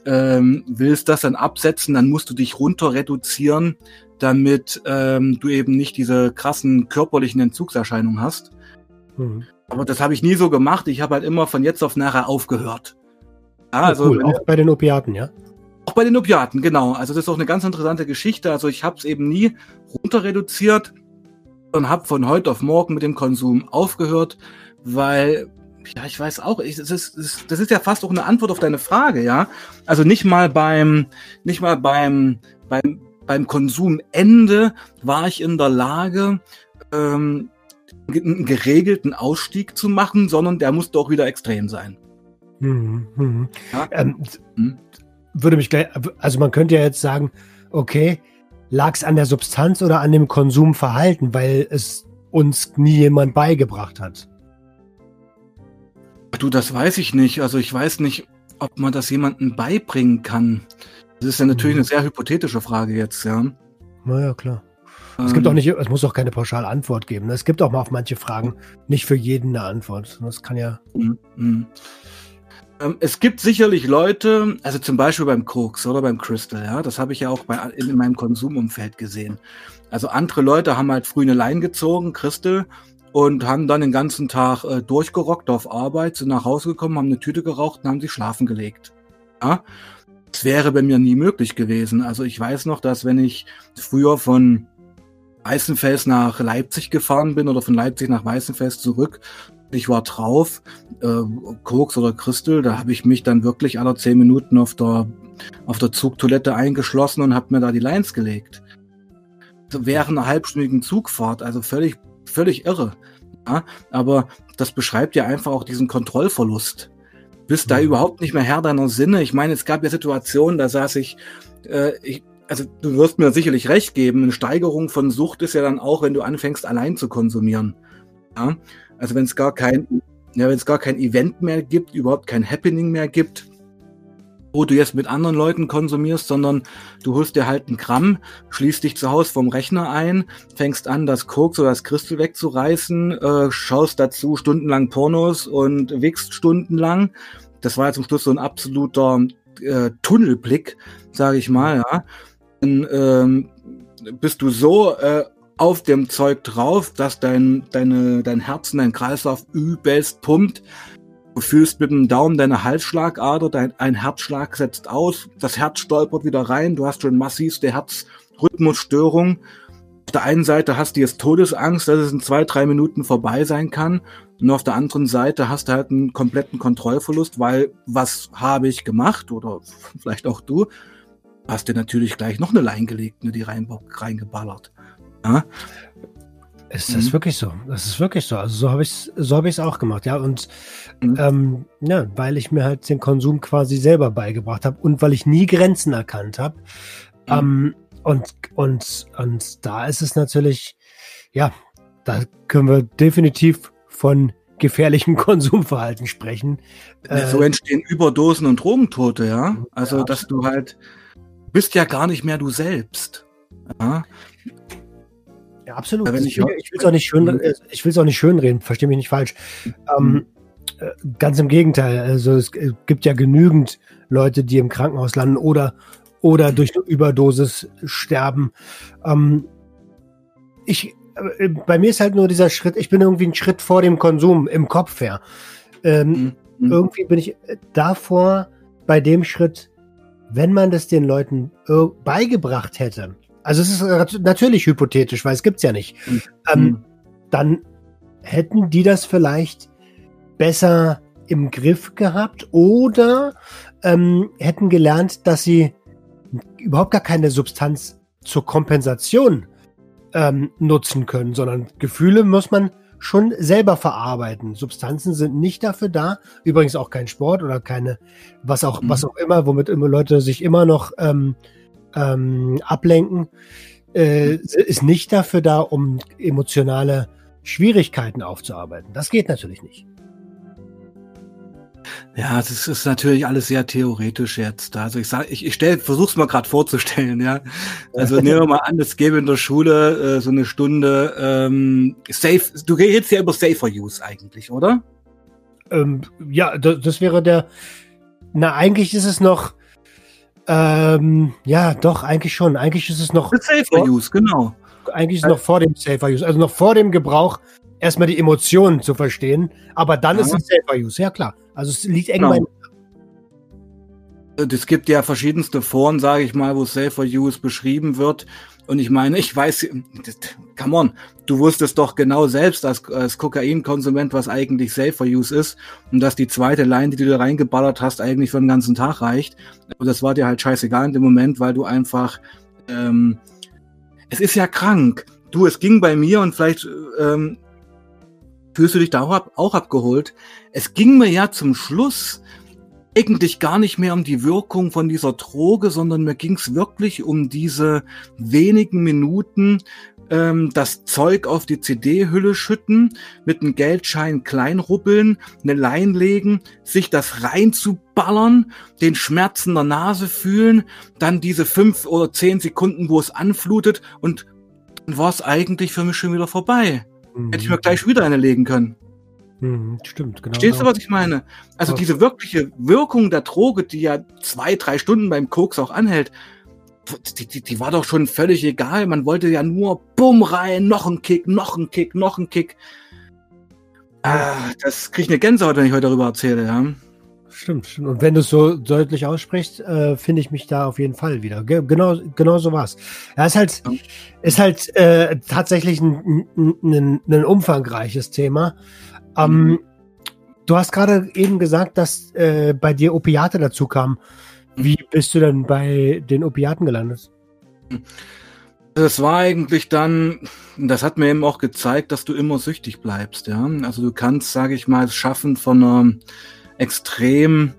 ähm, willst das dann absetzen, dann musst du dich runter reduzieren damit ähm, du eben nicht diese krassen körperlichen Entzugserscheinungen hast. Mhm. Aber das habe ich nie so gemacht. Ich habe halt immer von jetzt auf nachher aufgehört. Ja, also cool. Auch bei den Opiaten, ja? Auch bei den Opiaten, genau. Also das ist auch eine ganz interessante Geschichte. Also ich habe es eben nie runter reduziert und habe von heute auf morgen mit dem Konsum aufgehört, weil ja, ich weiß auch, ich, das, ist, das ist ja fast auch eine Antwort auf deine Frage, ja. Also nicht mal beim, nicht mal beim, beim, beim Konsumende war ich in der Lage, ähm, einen geregelten Ausstieg zu machen, sondern der musste auch wieder extrem sein. Mhm, mhm. Ja? Ähm, hm? Würde mich gleich, also man könnte ja jetzt sagen, okay, lag es an der Substanz oder an dem Konsumverhalten, weil es uns nie jemand beigebracht hat? Du, das weiß ich nicht. Also ich weiß nicht, ob man das jemandem beibringen kann. Das ist ja natürlich mhm. eine sehr hypothetische Frage jetzt, ja. Naja, klar. Es gibt auch ähm. nicht, es muss auch keine pauschale Antwort geben. Es gibt auch mal auf manche Fragen nicht für jeden eine Antwort. Das kann ja. Ähm, es gibt sicherlich Leute, also zum Beispiel beim Koks oder beim Crystal, ja, das habe ich ja auch bei, in, in meinem Konsumumfeld gesehen. Also andere Leute haben halt früh eine Line gezogen, Crystal, und haben dann den ganzen Tag äh, durchgerockt auf Arbeit, sind nach Hause gekommen, haben eine Tüte geraucht und haben sich schlafen gelegt. Ja? Das wäre bei mir nie möglich gewesen. Also ich weiß noch, dass wenn ich früher von Weißenfels nach Leipzig gefahren bin oder von Leipzig nach Weißenfels zurück, ich war drauf, äh, Koks oder Christel, da habe ich mich dann wirklich alle zehn Minuten auf der, auf der Zugtoilette eingeschlossen und habe mir da die Lines gelegt. während einer halbstündigen Zugfahrt. Also völlig, völlig irre. Ja, aber das beschreibt ja einfach auch diesen Kontrollverlust. Bist da mhm. überhaupt nicht mehr Herr deiner Sinne. Ich meine, es gab ja Situationen, da saß ich, äh, ich also du wirst mir sicherlich recht geben, eine Steigerung von Sucht ist ja dann auch, wenn du anfängst, allein zu konsumieren. Ja? Also wenn es gar kein, ja, wenn es gar kein Event mehr gibt, überhaupt kein Happening mehr gibt, wo du jetzt mit anderen Leuten konsumierst, sondern du holst dir halt einen Gramm, schließt dich zu Hause vom Rechner ein, fängst an, das Koks oder das Christel wegzureißen, äh, schaust dazu stundenlang Pornos und wickst stundenlang. Das war ja zum Schluss so ein absoluter äh, Tunnelblick, sage ich mal, ja. Dann ähm, bist du so äh, auf dem Zeug drauf, dass dein, deine, dein Herz und dein Kreislauf übelst pumpt, Du fühlst mit dem Daumen deine Halsschlagader, dein ein Herzschlag setzt aus, das Herz stolpert wieder rein, du hast schon massivste Herzrhythmusstörung. Auf der einen Seite hast du jetzt Todesangst, dass es in zwei, drei Minuten vorbei sein kann. Und auf der anderen Seite hast du halt einen kompletten Kontrollverlust, weil was habe ich gemacht oder vielleicht auch du, hast dir natürlich gleich noch eine Line gelegt, ne, die rein, reingeballert. Ja? Ist das mhm. wirklich so? Das ist wirklich so. Also so habe ich so habe ich es auch gemacht, ja. Und mhm. ähm, ja, weil ich mir halt den Konsum quasi selber beigebracht habe und weil ich nie Grenzen erkannt habe. Mhm. Ähm, und und und da ist es natürlich, ja, da können wir definitiv von gefährlichem Konsumverhalten sprechen. Ja, so äh, entstehen Überdosen und Drogentote, ja. Also ja, dass du halt bist ja gar nicht mehr du selbst. Ja. Ja, absolut. ich, ich will es auch nicht schön, mhm. äh, ich will es auch nicht schönreden, verstehe mich nicht falsch. Ähm, mhm. Ähm, ganz im Gegenteil. Also es gibt ja genügend Leute, die im Krankenhaus landen oder oder durch eine Überdosis sterben. Ähm, ich, äh, bei mir ist halt nur dieser Schritt, ich bin irgendwie einen Schritt vor dem Konsum im Kopf her. Ähm, mhm. Irgendwie bin ich davor bei dem Schritt, wenn man das den Leuten beigebracht hätte, also es ist natürlich hypothetisch, weil es gibt es ja nicht, mhm. ähm, dann hätten die das vielleicht besser im Griff gehabt oder ähm, hätten gelernt, dass sie überhaupt gar keine Substanz zur Kompensation ähm, nutzen können, sondern Gefühle muss man schon selber verarbeiten. Substanzen sind nicht dafür da, übrigens auch kein Sport oder keine, was auch, mhm. was auch immer, womit immer Leute sich immer noch ähm, ähm, ablenken, äh, ist nicht dafür da, um emotionale Schwierigkeiten aufzuarbeiten. Das geht natürlich nicht. Ja, das ist natürlich alles sehr theoretisch jetzt. Also ich sage, ich, ich stell, versuch's mal gerade vorzustellen, ja. Also nehmen wir mal an, es gäbe in der Schule äh, so eine Stunde ähm, Safe. Du redest ja über Safer Use eigentlich, oder? Ähm, ja, das, das wäre der. Na, eigentlich ist es noch ähm, ja, doch, eigentlich schon. Eigentlich ist es noch. Mit Safer Use, genau. Eigentlich ist es noch vor dem Safer Use, also noch vor dem Gebrauch, erstmal die Emotionen zu verstehen, aber dann ja. ist es Safer Use, ja klar. Also es liegt eng genau. Es gibt ja verschiedenste Foren, sage ich mal, wo Safer Use beschrieben wird. Und ich meine, ich weiß, come on, du wusstest doch genau selbst als, als Kokainkonsument, was eigentlich Safer Use ist und dass die zweite Line, die du da reingeballert hast, eigentlich für den ganzen Tag reicht. Aber das war dir halt scheißegal in dem Moment, weil du einfach, ähm, es ist ja krank. Du, es ging bei mir und vielleicht ähm, fühlst du dich da auch, ab, auch abgeholt. Es ging mir ja zum Schluss eigentlich gar nicht mehr um die Wirkung von dieser Droge, sondern mir ging es wirklich um diese wenigen Minuten, ähm, das Zeug auf die CD-Hülle schütten, mit einem Geldschein kleinrubbeln, eine Lein legen, sich das reinzuballern, den Schmerz in der Nase fühlen, dann diese fünf oder zehn Sekunden, wo es anflutet und dann war es eigentlich für mich schon wieder vorbei. Mhm. Hätte ich mir gleich wieder eine legen können. Mhm, stimmt, genau. Verstehst du, was ich meine? Also ja. diese wirkliche Wirkung der Droge, die ja zwei, drei Stunden beim Koks auch anhält, die, die, die war doch schon völlig egal. Man wollte ja nur bumm rein, noch ein Kick, noch ein Kick, noch ein Kick. Ah, das kriege ich eine Gänsehaut, wenn ich heute darüber erzähle, ja. Stimmt, stimmt. Und wenn du es so deutlich aussprichst, äh, finde ich mich da auf jeden Fall wieder. Ge genau, genau so war's. Ja, ist halt, ist halt äh, tatsächlich ein, ein, ein, ein umfangreiches Thema. Ähm, mhm. Du hast gerade eben gesagt, dass äh, bei dir Opiate dazu kamen. Wie bist du denn bei den Opiaten gelandet? Das war eigentlich dann, das hat mir eben auch gezeigt, dass du immer süchtig bleibst, ja. Also du kannst, sage ich mal, es schaffen, von einer extrem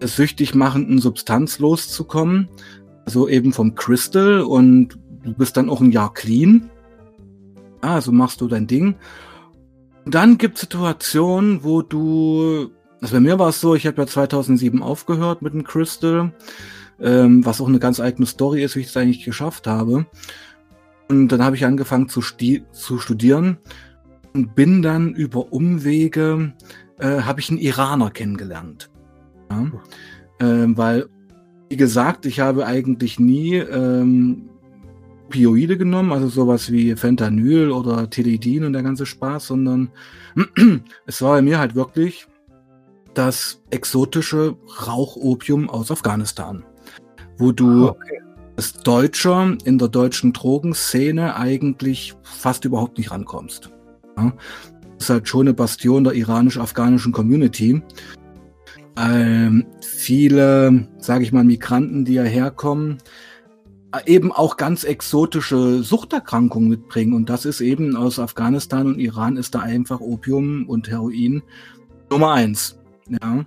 süchtig machenden Substanz loszukommen. Also eben vom Crystal und du bist dann auch ein Jahr clean. Also machst du dein Ding. Und dann gibt Situationen, wo du, also bei mir war es so, ich habe ja 2007 aufgehört mit dem Crystal, ähm, was auch eine ganz eigene Story ist, wie ich es eigentlich geschafft habe. Und dann habe ich angefangen zu, zu studieren und bin dann über Umwege, äh, habe ich einen Iraner kennengelernt. Ja? Ähm, weil, wie gesagt, ich habe eigentlich nie ähm, Opioide genommen, also sowas wie Fentanyl oder Teledin und der ganze Spaß, sondern es war bei mir halt wirklich das exotische Rauchopium aus Afghanistan, wo du ah, okay als Deutscher in der deutschen Drogenszene eigentlich fast überhaupt nicht rankommst. Ja? Das ist halt schon eine Bastion der iranisch-afghanischen Community. Ähm, viele, sage ich mal, Migranten, die hierher kommen, eben auch ganz exotische Suchterkrankungen mitbringen. Und das ist eben aus Afghanistan und Iran ist da einfach Opium und Heroin Nummer eins. Ja.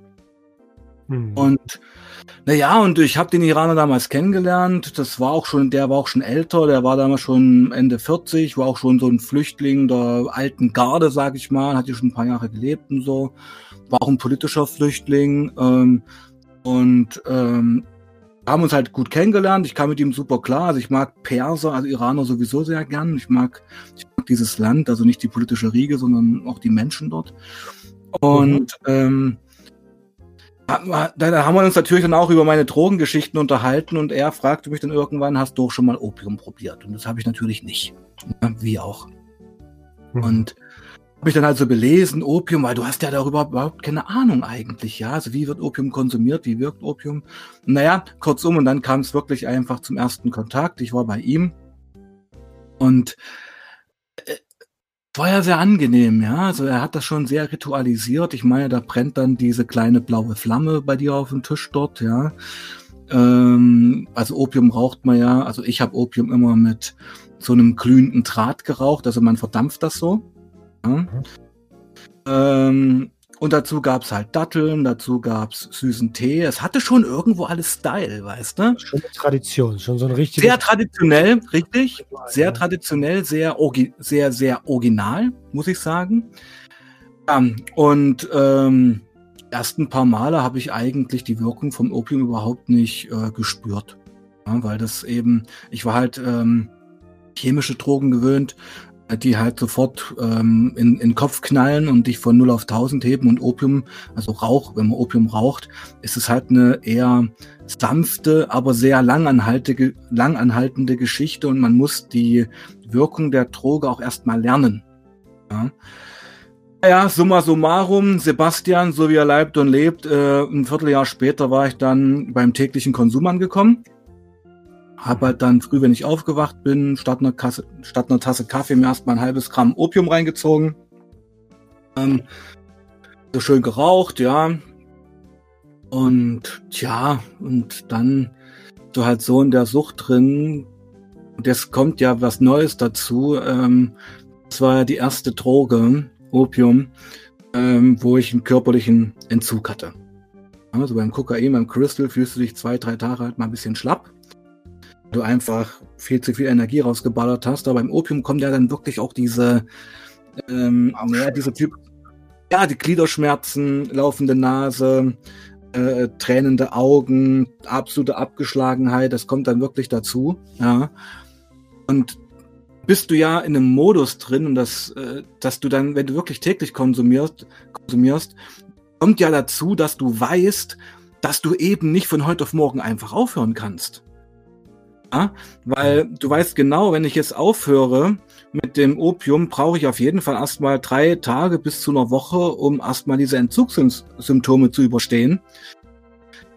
Hm. Und naja, und ich habe den Iraner damals kennengelernt. Das war auch schon, der war auch schon älter, der war damals schon Ende 40, war auch schon so ein Flüchtling der alten Garde, sag ich mal, hat hier schon ein paar Jahre gelebt und so. War auch ein politischer Flüchtling. Ähm, und ähm, haben uns halt gut kennengelernt. Ich kam mit ihm super klar. Also ich mag Perser, also Iraner sowieso sehr gern. Ich mag, ich mag dieses Land, also nicht die politische Riege, sondern auch die Menschen dort. Und mhm. ähm, da haben wir uns natürlich dann auch über meine Drogengeschichten unterhalten und er fragte mich dann irgendwann, hast du auch schon mal Opium probiert? Und das habe ich natürlich nicht. Wie auch. Mhm. Und habe ich dann halt so belesen, Opium, weil du hast ja darüber überhaupt keine Ahnung eigentlich, ja. Also wie wird Opium konsumiert, wie wirkt Opium? Naja, kurzum, und dann kam es wirklich einfach zum ersten Kontakt. Ich war bei ihm und äh, war ja sehr angenehm, ja. Also er hat das schon sehr ritualisiert. Ich meine, da brennt dann diese kleine blaue Flamme bei dir auf dem Tisch dort, ja. Ähm, also Opium raucht man ja, also ich habe Opium immer mit so einem glühenden Draht geraucht, also man verdampft das so. Ja. Mhm. Ähm, und dazu gab's halt Datteln, dazu gab's süßen Tee. Es hatte schon irgendwo alles Style, weißt du? Schon eine Tradition, schon so ein richtig. Sehr traditionell, richtig. Sehr traditionell, sehr, sehr, sehr original, muss ich sagen. Ja, und ähm, ersten paar Male habe ich eigentlich die Wirkung vom Opium überhaupt nicht äh, gespürt. Ja, weil das eben, ich war halt ähm, chemische Drogen gewöhnt, die halt sofort ähm, in, in den Kopf knallen und dich von 0 auf 1000 heben und Opium, also Rauch, wenn man Opium raucht, ist es halt eine eher sanfte, aber sehr langanhaltende, langanhaltende Geschichte und man muss die Wirkung der Droge auch erstmal lernen. Ja. Ja, summa summarum, Sebastian, so wie er leibt und lebt, äh, ein Vierteljahr später war ich dann beim täglichen Konsum angekommen. Hab halt dann früh, wenn ich aufgewacht bin, statt einer, Kasse, statt einer Tasse Kaffee mir erstmal ein halbes Gramm Opium reingezogen. Ähm, so schön geraucht, ja. Und tja, und dann so halt so in der Sucht drin. Und jetzt kommt ja was Neues dazu. Ähm, das war ja die erste Droge, Opium, ähm, wo ich einen körperlichen Entzug hatte. Also beim Kokain, beim Crystal fühlst du dich zwei, drei Tage halt mal ein bisschen schlapp du einfach viel zu viel Energie rausgeballert hast. Aber beim Opium kommt ja dann wirklich auch diese, ähm, ja, diese Typ, ja, die Gliederschmerzen, laufende Nase, äh, tränende Augen, absolute Abgeschlagenheit, das kommt dann wirklich dazu, ja. Und bist du ja in einem Modus drin und das, äh, dass du dann, wenn du wirklich täglich konsumierst, konsumierst, kommt ja dazu, dass du weißt, dass du eben nicht von heute auf morgen einfach aufhören kannst. Ja, weil du weißt genau, wenn ich jetzt aufhöre mit dem Opium, brauche ich auf jeden Fall erstmal drei Tage bis zu einer Woche, um erstmal diese Entzugssymptome zu überstehen.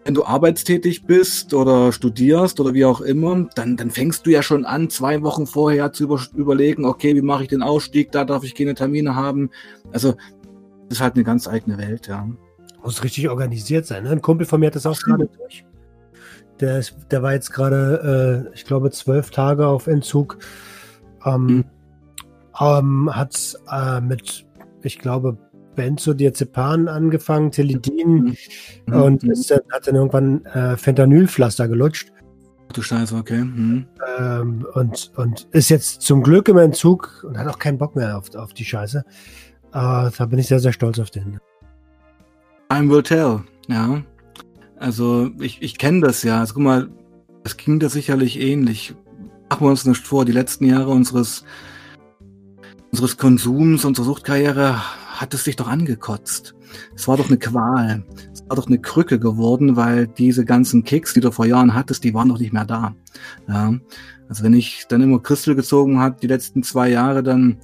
Wenn du arbeitstätig bist oder studierst oder wie auch immer, dann, dann fängst du ja schon an, zwei Wochen vorher zu über, überlegen, okay, wie mache ich den Ausstieg, da darf ich keine Termine haben. Also, das ist halt eine ganz eigene Welt, ja. Muss richtig organisiert sein. Ne? Ein Kumpel von mir hat das auch gerade durch der, ist, der war jetzt gerade, äh, ich glaube, zwölf Tage auf Entzug. Ähm, mhm. ähm, hat äh, mit, ich glaube, Benzodiazepam angefangen, Tilidin mhm. und mhm. ist, hat dann irgendwann äh, Fentanylpflaster gelutscht. Du Scheiße, okay. Mhm. Ähm, und, und ist jetzt zum Glück im Entzug und hat auch keinen Bock mehr auf, auf die Scheiße. Äh, da bin ich sehr, sehr stolz auf den. Time will tell, ja. Also ich, ich kenne das ja. Also guck mal, es ging da sicherlich ähnlich. Machen wir uns nicht vor, die letzten Jahre unseres, unseres Konsums, unserer Suchtkarriere hat es sich doch angekotzt. Es war doch eine Qual. Es war doch eine Krücke geworden, weil diese ganzen Kicks, die du vor Jahren hattest, die waren doch nicht mehr da. Ja. Also wenn ich dann immer Crystal gezogen habe, die letzten zwei Jahre, dann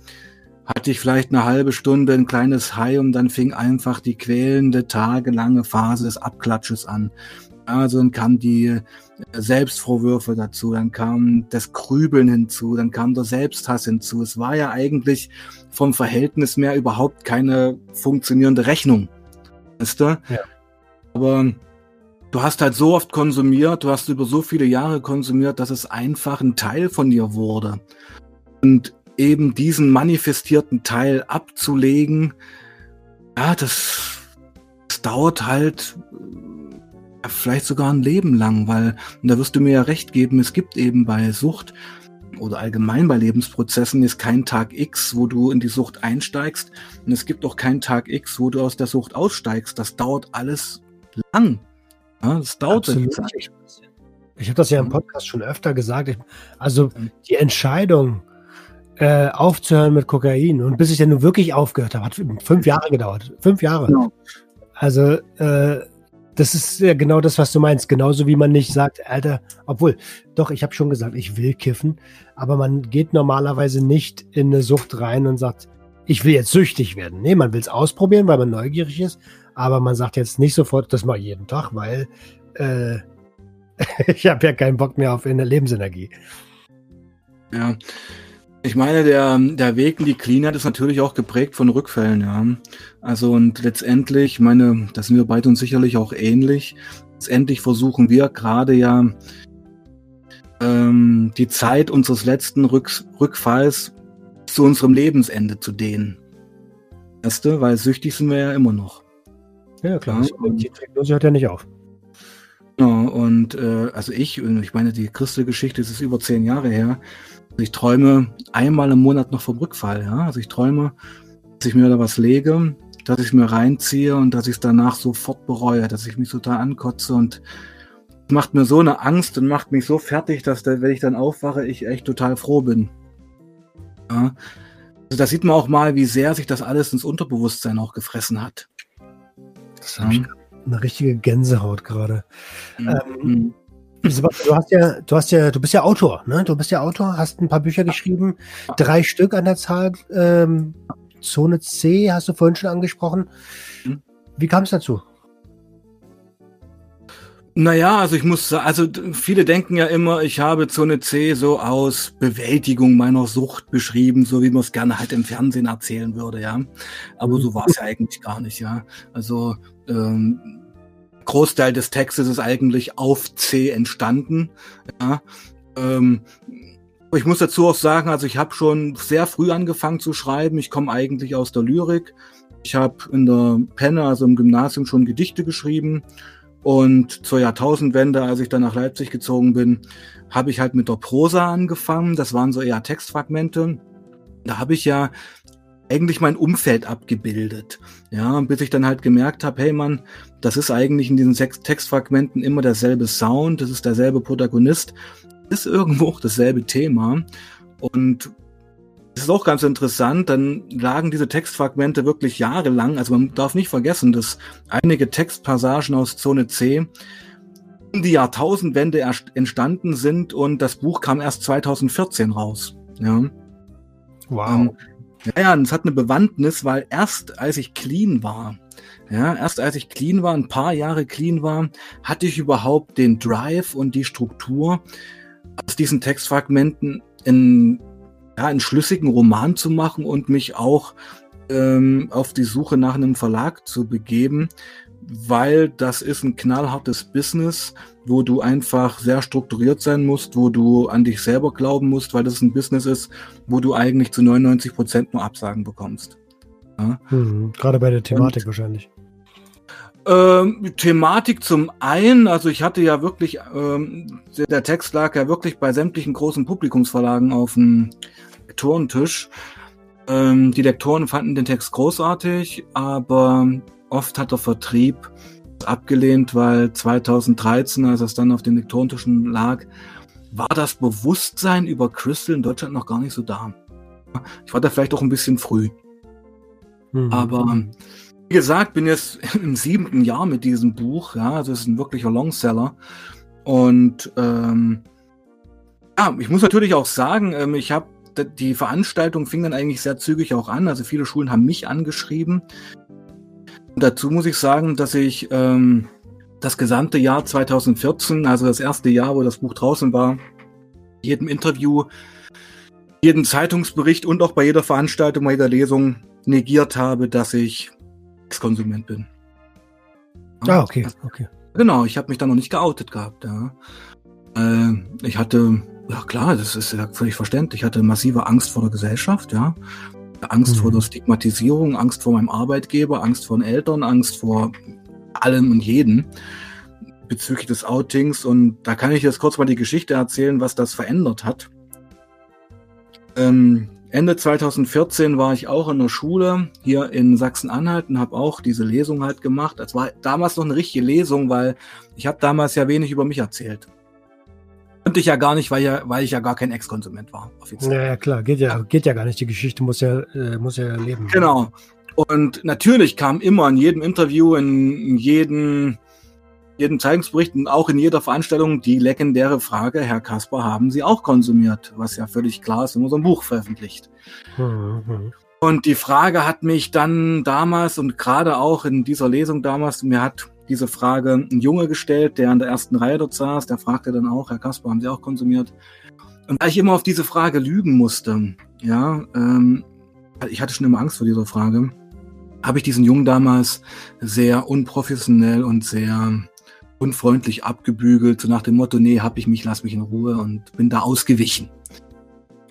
hatte ich vielleicht eine halbe Stunde ein kleines High und dann fing einfach die quälende, tagelange Phase des Abklatsches an. Also dann kamen die äh, Selbstvorwürfe dazu, dann kam das Grübeln hinzu, dann kam der Selbsthass hinzu. Es war ja eigentlich vom Verhältnis mehr überhaupt keine funktionierende Rechnung. Weißt du? Ja. Aber du hast halt so oft konsumiert, du hast über so viele Jahre konsumiert, dass es einfach ein Teil von dir wurde. Und eben diesen manifestierten Teil abzulegen, ja, das, das dauert halt ja, vielleicht sogar ein Leben lang, weil, und da wirst du mir ja recht geben, es gibt eben bei Sucht oder allgemein bei Lebensprozessen ist kein Tag X, wo du in die Sucht einsteigst und es gibt auch keinen Tag X, wo du aus der Sucht aussteigst. Das dauert alles lang. Ja, das dauert Absolut. Ich habe das ja im Podcast schon öfter gesagt. Ich, also die Entscheidung, äh, aufzuhören mit Kokain. Und bis ich dann nur wirklich aufgehört habe, hat fünf Jahre gedauert. Fünf Jahre. Genau. Also, äh, das ist ja genau das, was du meinst. Genauso wie man nicht sagt, Alter, obwohl, doch, ich habe schon gesagt, ich will kiffen, aber man geht normalerweise nicht in eine Sucht rein und sagt, ich will jetzt süchtig werden. Nee, man will es ausprobieren, weil man neugierig ist, aber man sagt jetzt nicht sofort, das mal jeden Tag, weil äh, ich habe ja keinen Bock mehr auf eine Lebensenergie. Ja, ich meine, der, der Weg in die Cleanheit ist natürlich auch geprägt von Rückfällen, ja. Also und letztendlich, ich meine, da sind wir beide uns sicherlich auch ähnlich. Letztendlich versuchen wir gerade ja ähm, die Zeit unseres letzten Rück Rückfalls zu unserem Lebensende zu dehnen. Weißt du, weil süchtig sind wir ja immer noch. Ja, klar. Ja, die Diagnose hört ja nicht auf. Ja, und äh, also ich, ich meine, die Christel-Geschichte ist über zehn Jahre her. Also ich träume einmal im Monat noch vom Rückfall. Ja? Also ich träume, dass ich mir da was lege, dass ich es mir reinziehe und dass ich es danach sofort bereue, dass ich mich total ankotze und macht mir so eine Angst und macht mich so fertig, dass da, wenn ich dann aufwache, ich echt total froh bin. Ja? Also da sieht man auch mal, wie sehr sich das alles ins Unterbewusstsein auch gefressen hat. Das habe ich eine richtige Gänsehaut gerade. Mhm. Ähm, Du hast ja, du hast ja, du bist ja Autor, ne? Du bist ja Autor, hast ein paar Bücher geschrieben, drei Stück an der Zahl. Ähm, Zone C hast du vorhin schon angesprochen. Hm. Wie kam es dazu? Naja, also ich muss sagen, also viele denken ja immer, ich habe Zone C so aus Bewältigung meiner Sucht beschrieben, so wie man es gerne halt im Fernsehen erzählen würde, ja. Aber so war es ja eigentlich gar nicht, ja. Also ähm, Großteil des Textes ist eigentlich auf C entstanden. Ja. Ähm, ich muss dazu auch sagen, also ich habe schon sehr früh angefangen zu schreiben. Ich komme eigentlich aus der Lyrik. Ich habe in der Penne, also im Gymnasium, schon Gedichte geschrieben. Und zur Jahrtausendwende, als ich dann nach Leipzig gezogen bin, habe ich halt mit der Prosa angefangen. Das waren so eher Textfragmente. Da habe ich ja eigentlich mein Umfeld abgebildet. Ja, bis ich dann halt gemerkt habe, hey Mann, das ist eigentlich in diesen sechs Textfragmenten immer derselbe Sound, das ist derselbe Protagonist, ist irgendwo auch dasselbe Thema. Und es ist auch ganz interessant, dann lagen diese Textfragmente wirklich jahrelang, also man darf nicht vergessen, dass einige Textpassagen aus Zone C in die Jahrtausendwende entstanden sind und das Buch kam erst 2014 raus. Ja. Wow. Ähm, ja, ja, und es hat eine Bewandtnis, weil erst als ich clean war, ja, erst als ich clean war, ein paar Jahre clean war, hatte ich überhaupt den Drive und die Struktur, aus diesen Textfragmenten in, ja, einen schlüssigen Roman zu machen und mich auch ähm, auf die Suche nach einem Verlag zu begeben, weil das ist ein knallhartes Business, wo du einfach sehr strukturiert sein musst, wo du an dich selber glauben musst, weil das ein Business ist, wo du eigentlich zu 99 Prozent nur Absagen bekommst. Ja? Mhm, gerade bei der Thematik Und, wahrscheinlich. Ähm, Thematik zum einen, also ich hatte ja wirklich, ähm, der Text lag ja wirklich bei sämtlichen großen Publikumsverlagen auf dem Lektorentisch. Ähm, die Lektoren fanden den Text großartig, aber oft hat der Vertrieb abgelehnt, weil 2013, als es dann auf den Lektorentischen lag, war das Bewusstsein über Crystal in Deutschland noch gar nicht so da. Ich war da vielleicht auch ein bisschen früh. Mhm. Aber wie gesagt, bin jetzt im siebten Jahr mit diesem Buch. Ja, also es ist ein wirklicher Longseller. Und ähm, ja, ich muss natürlich auch sagen, ähm, ich habe die Veranstaltung fing dann eigentlich sehr zügig auch an. Also viele Schulen haben mich angeschrieben. Und dazu muss ich sagen, dass ich ähm, das gesamte Jahr 2014, also das erste Jahr, wo das Buch draußen war, jedem Interview, jeden Zeitungsbericht und auch bei jeder Veranstaltung, bei jeder Lesung negiert habe, dass ich Ex-Konsument bin. Ah, okay, okay. Genau, ich habe mich da noch nicht geoutet gehabt. Ja. Äh, ich hatte, ja klar, das ist ja völlig verständlich, ich hatte massive Angst vor der Gesellschaft, ja. Angst mhm. vor der Stigmatisierung, Angst vor meinem Arbeitgeber, Angst vor den Eltern, Angst vor allem und jeden bezüglich des Outings. Und da kann ich jetzt kurz mal die Geschichte erzählen, was das verändert hat. Ähm, Ende 2014 war ich auch in der Schule hier in Sachsen-Anhalt und habe auch diese Lesung halt gemacht. Das war damals noch eine richtige Lesung, weil ich habe damals ja wenig über mich erzählt. Konnte ich ja gar nicht, weil, ja, weil ich ja gar kein Ex-Konsument war. Offiziell. Ja, ja, klar, geht ja, geht ja gar nicht. Die Geschichte muss ja, äh, muss ja leben. Genau. Und natürlich kam immer in jedem Interview, in, in jedem jeden Zeigungsbericht und auch in jeder Veranstaltung die legendäre Frage, Herr Kasper, haben Sie auch konsumiert? Was ja völlig klar ist, wenn man so ein Buch veröffentlicht. Mhm. Und die Frage hat mich dann damals und gerade auch in dieser Lesung damals, mir hat diese Frage ein Junge gestellt, der an der ersten Reihe dort saß, der fragte dann auch, Herr Kasper, haben Sie auch konsumiert? Und da ich immer auf diese Frage lügen musste, ja, ähm, ich hatte schon immer Angst vor dieser Frage, habe ich diesen Jungen damals sehr unprofessionell und sehr unfreundlich abgebügelt, so nach dem Motto, nee, hab ich mich, lass mich in Ruhe und bin da ausgewichen.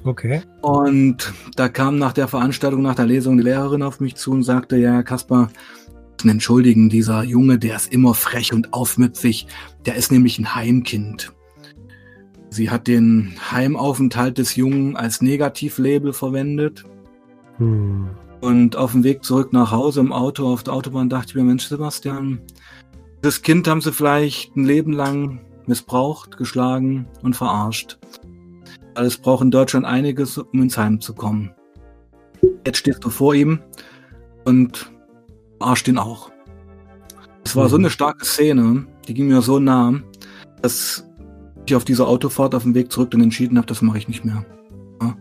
Okay. Und da kam nach der Veranstaltung, nach der Lesung die Lehrerin auf mich zu und sagte, ja, Kaspar, entschuldigen, dieser Junge, der ist immer frech und aufmüpfig, der ist nämlich ein Heimkind. Sie hat den Heimaufenthalt des Jungen als Negativlabel verwendet. Hm. Und auf dem Weg zurück nach Hause im Auto auf der Autobahn dachte ich mir, Mensch, Sebastian, das Kind haben sie vielleicht ein Leben lang missbraucht, geschlagen und verarscht. Weil es braucht in Deutschland einiges, um ins Heim zu kommen. Jetzt stehst du vor ihm und verarscht ihn auch. Es war mhm. so eine starke Szene, die ging mir so nah, dass ich auf dieser Autofahrt auf dem Weg zurück dann entschieden habe, das mache ich nicht mehr. Ja.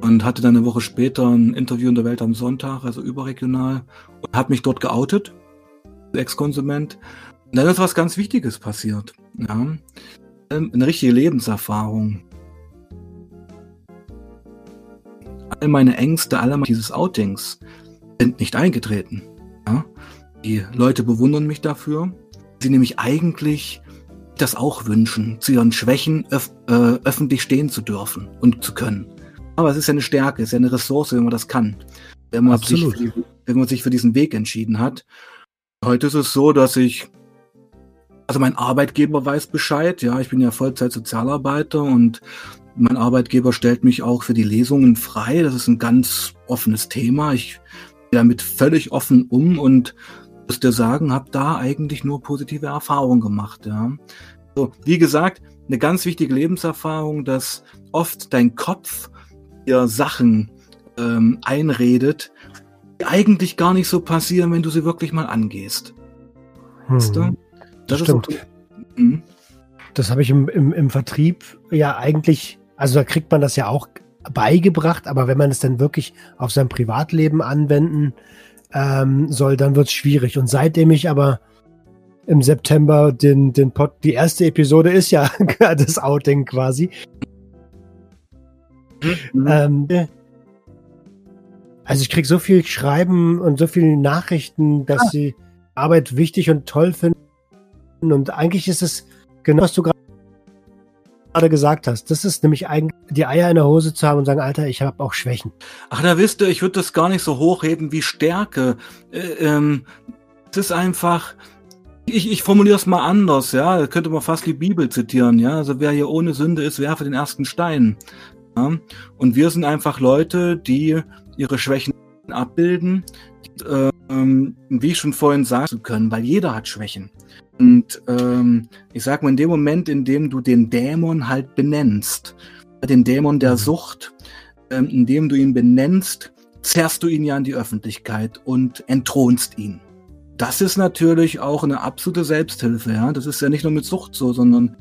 Und hatte dann eine Woche später ein Interview in der Welt am Sonntag, also überregional, und habe mich dort geoutet Ex-Konsument. Und dann ist was ganz Wichtiges passiert. Ja? Ähm, eine richtige Lebenserfahrung. All meine Ängste, alle dieses Outings sind nicht eingetreten. Ja? Die Leute bewundern mich dafür. Sie nämlich eigentlich das auch wünschen, zu ihren Schwächen öf äh, öffentlich stehen zu dürfen und zu können. Aber es ist ja eine Stärke, es ist ja eine Ressource, wenn man das kann. Wenn man, Absolut. sich für, wenn man sich für diesen Weg entschieden hat. Heute ist es so, dass ich, also mein Arbeitgeber weiß Bescheid, ja, ich bin ja Vollzeit-Sozialarbeiter und mein Arbeitgeber stellt mich auch für die Lesungen frei. Das ist ein ganz offenes Thema. Ich damit völlig offen um und muss dir sagen, habe da eigentlich nur positive Erfahrungen gemacht, ja. So, wie gesagt, eine ganz wichtige Lebenserfahrung, dass oft dein Kopf dir Sachen ähm, einredet, eigentlich gar nicht so passieren, wenn du sie wirklich mal angehst. Hm. Weißt du? Das, das stimmt. Auch, hm. Das habe ich im, im, im Vertrieb ja eigentlich, also da kriegt man das ja auch beigebracht, aber wenn man es dann wirklich auf sein Privatleben anwenden ähm, soll, dann wird es schwierig. Und seitdem ich aber im September den, den Pod, die erste Episode ist ja das Outing quasi. Mhm. Ähm, also ich kriege so viel Schreiben und so viele Nachrichten, dass ah. sie Arbeit wichtig und toll finden. Und eigentlich ist es genau, was du gerade gesagt hast. Das ist nämlich eigentlich die Eier in der Hose zu haben und sagen, Alter, ich habe auch Schwächen. Ach, da wisst ihr, ich würde das gar nicht so hochheben wie Stärke. Äh, ähm, es ist einfach, ich, ich formuliere es mal anders, ja. Da könnte man fast die Bibel zitieren, ja. Also wer hier ohne Sünde ist, werfe den ersten Stein. Ja? Und wir sind einfach Leute, die ihre Schwächen abbilden, die, ähm, wie ich schon vorhin sagen können, weil jeder hat Schwächen. Und ähm, ich sag mal, in dem Moment, in dem du den Dämon halt benennst, den Dämon der mhm. Sucht, ähm, indem du ihn benennst, zerrst du ihn ja in die Öffentlichkeit und entthronst ihn. Das ist natürlich auch eine absolute Selbsthilfe, ja. Das ist ja nicht nur mit Sucht so, sondern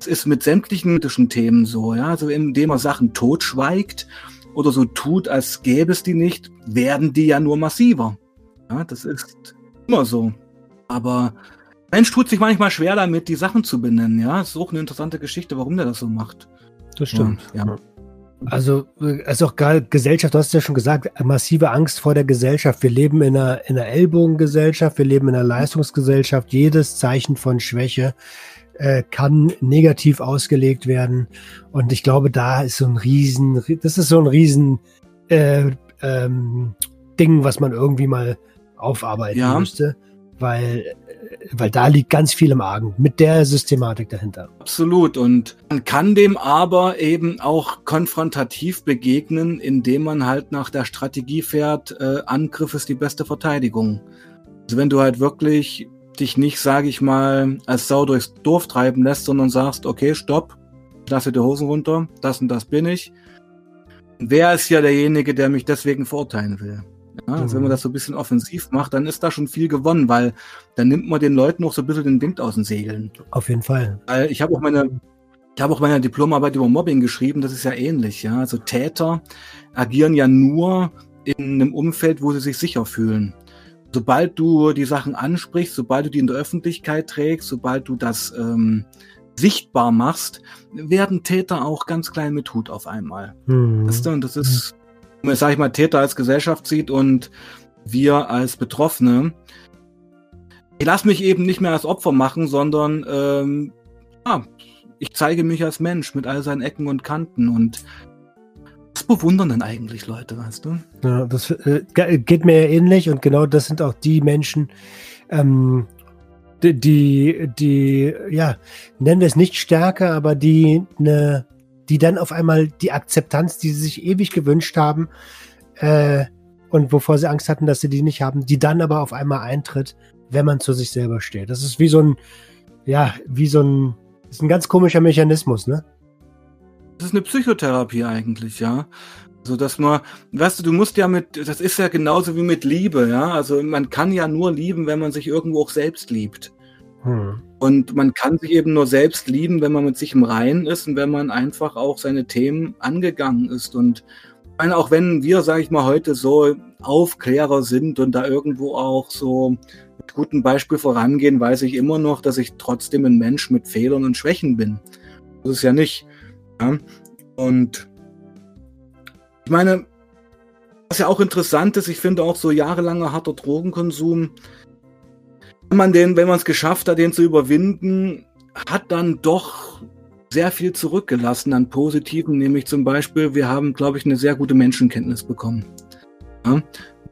es ist mit sämtlichen ethischen Themen so, ja. Also indem man Sachen totschweigt oder so tut, als gäbe es die nicht, werden die ja nur massiver. Ja, das ist immer so. Aber Mensch tut sich manchmal schwer damit, die Sachen zu benennen, ja. Das ist auch eine interessante Geschichte, warum der das so macht. Das stimmt. Und, ja. Also, ist auch geil, Gesellschaft, du hast ja schon gesagt, massive Angst vor der Gesellschaft. Wir leben in einer, in einer Ellbogengesellschaft, wir leben in einer Leistungsgesellschaft. Jedes Zeichen von Schwäche äh, kann negativ ausgelegt werden. Und ich glaube, da ist so ein Riesen, das ist so ein Riesen äh, ähm, Ding, was man irgendwie mal aufarbeiten ja. müsste weil, weil da liegt ganz viel im Argen mit der Systematik dahinter. Absolut. Und man kann dem aber eben auch konfrontativ begegnen, indem man halt nach der Strategie fährt, äh, Angriff ist die beste Verteidigung. Also wenn du halt wirklich dich nicht, sage ich mal, als Sau durchs Dorf treiben lässt, sondern sagst, okay, stopp, lasse die Hosen runter, das und das bin ich. Wer ist ja derjenige, der mich deswegen verurteilen will? Ja, also mhm. wenn man das so ein bisschen offensiv macht, dann ist da schon viel gewonnen, weil dann nimmt man den Leuten noch so ein bisschen den Wind aus den Segeln. Auf jeden Fall. Weil ich habe auch meine, ich habe auch meine Diplomarbeit über Mobbing geschrieben, das ist ja ähnlich, ja. Also Täter agieren ja nur in einem Umfeld, wo sie sich sicher fühlen. Sobald du die Sachen ansprichst, sobald du die in der Öffentlichkeit trägst, sobald du das ähm, sichtbar machst, werden Täter auch ganz klein mit Hut auf einmal. Mhm. Das, das ist sag ich mal, Täter als Gesellschaft sieht und wir als Betroffene. Ich lasse mich eben nicht mehr als Opfer machen, sondern ähm, ja, ich zeige mich als Mensch mit all seinen Ecken und Kanten und was bewundern denn eigentlich Leute, weißt du? Ja, das äh, geht mir ähnlich und genau das sind auch die Menschen, ähm, die, die, die, ja, nennen wir es nicht stärker, aber die eine die dann auf einmal die Akzeptanz, die sie sich ewig gewünscht haben, äh, und wovor sie Angst hatten, dass sie die nicht haben, die dann aber auf einmal eintritt, wenn man zu sich selber steht. Das ist wie so ein, ja, wie so ein, ist ein ganz komischer Mechanismus, ne? Das ist eine Psychotherapie eigentlich, ja. So dass man, weißt du, du musst ja mit, das ist ja genauso wie mit Liebe, ja. Also man kann ja nur lieben, wenn man sich irgendwo auch selbst liebt. Hm. Und man kann sich eben nur selbst lieben, wenn man mit sich im Reinen ist und wenn man einfach auch seine Themen angegangen ist. Und ich meine, auch wenn wir, sage ich mal, heute so Aufklärer sind und da irgendwo auch so mit gutem Beispiel vorangehen, weiß ich immer noch, dass ich trotzdem ein Mensch mit Fehlern und Schwächen bin. Das ist ja nicht. Ja? Und ich meine, was ja auch interessant ist, ich finde auch so jahrelanger harter Drogenkonsum, wenn man den, wenn man es geschafft hat, den zu überwinden, hat dann doch sehr viel zurückgelassen an Positiven, nämlich zum Beispiel, wir haben, glaube ich, eine sehr gute Menschenkenntnis bekommen. Ja?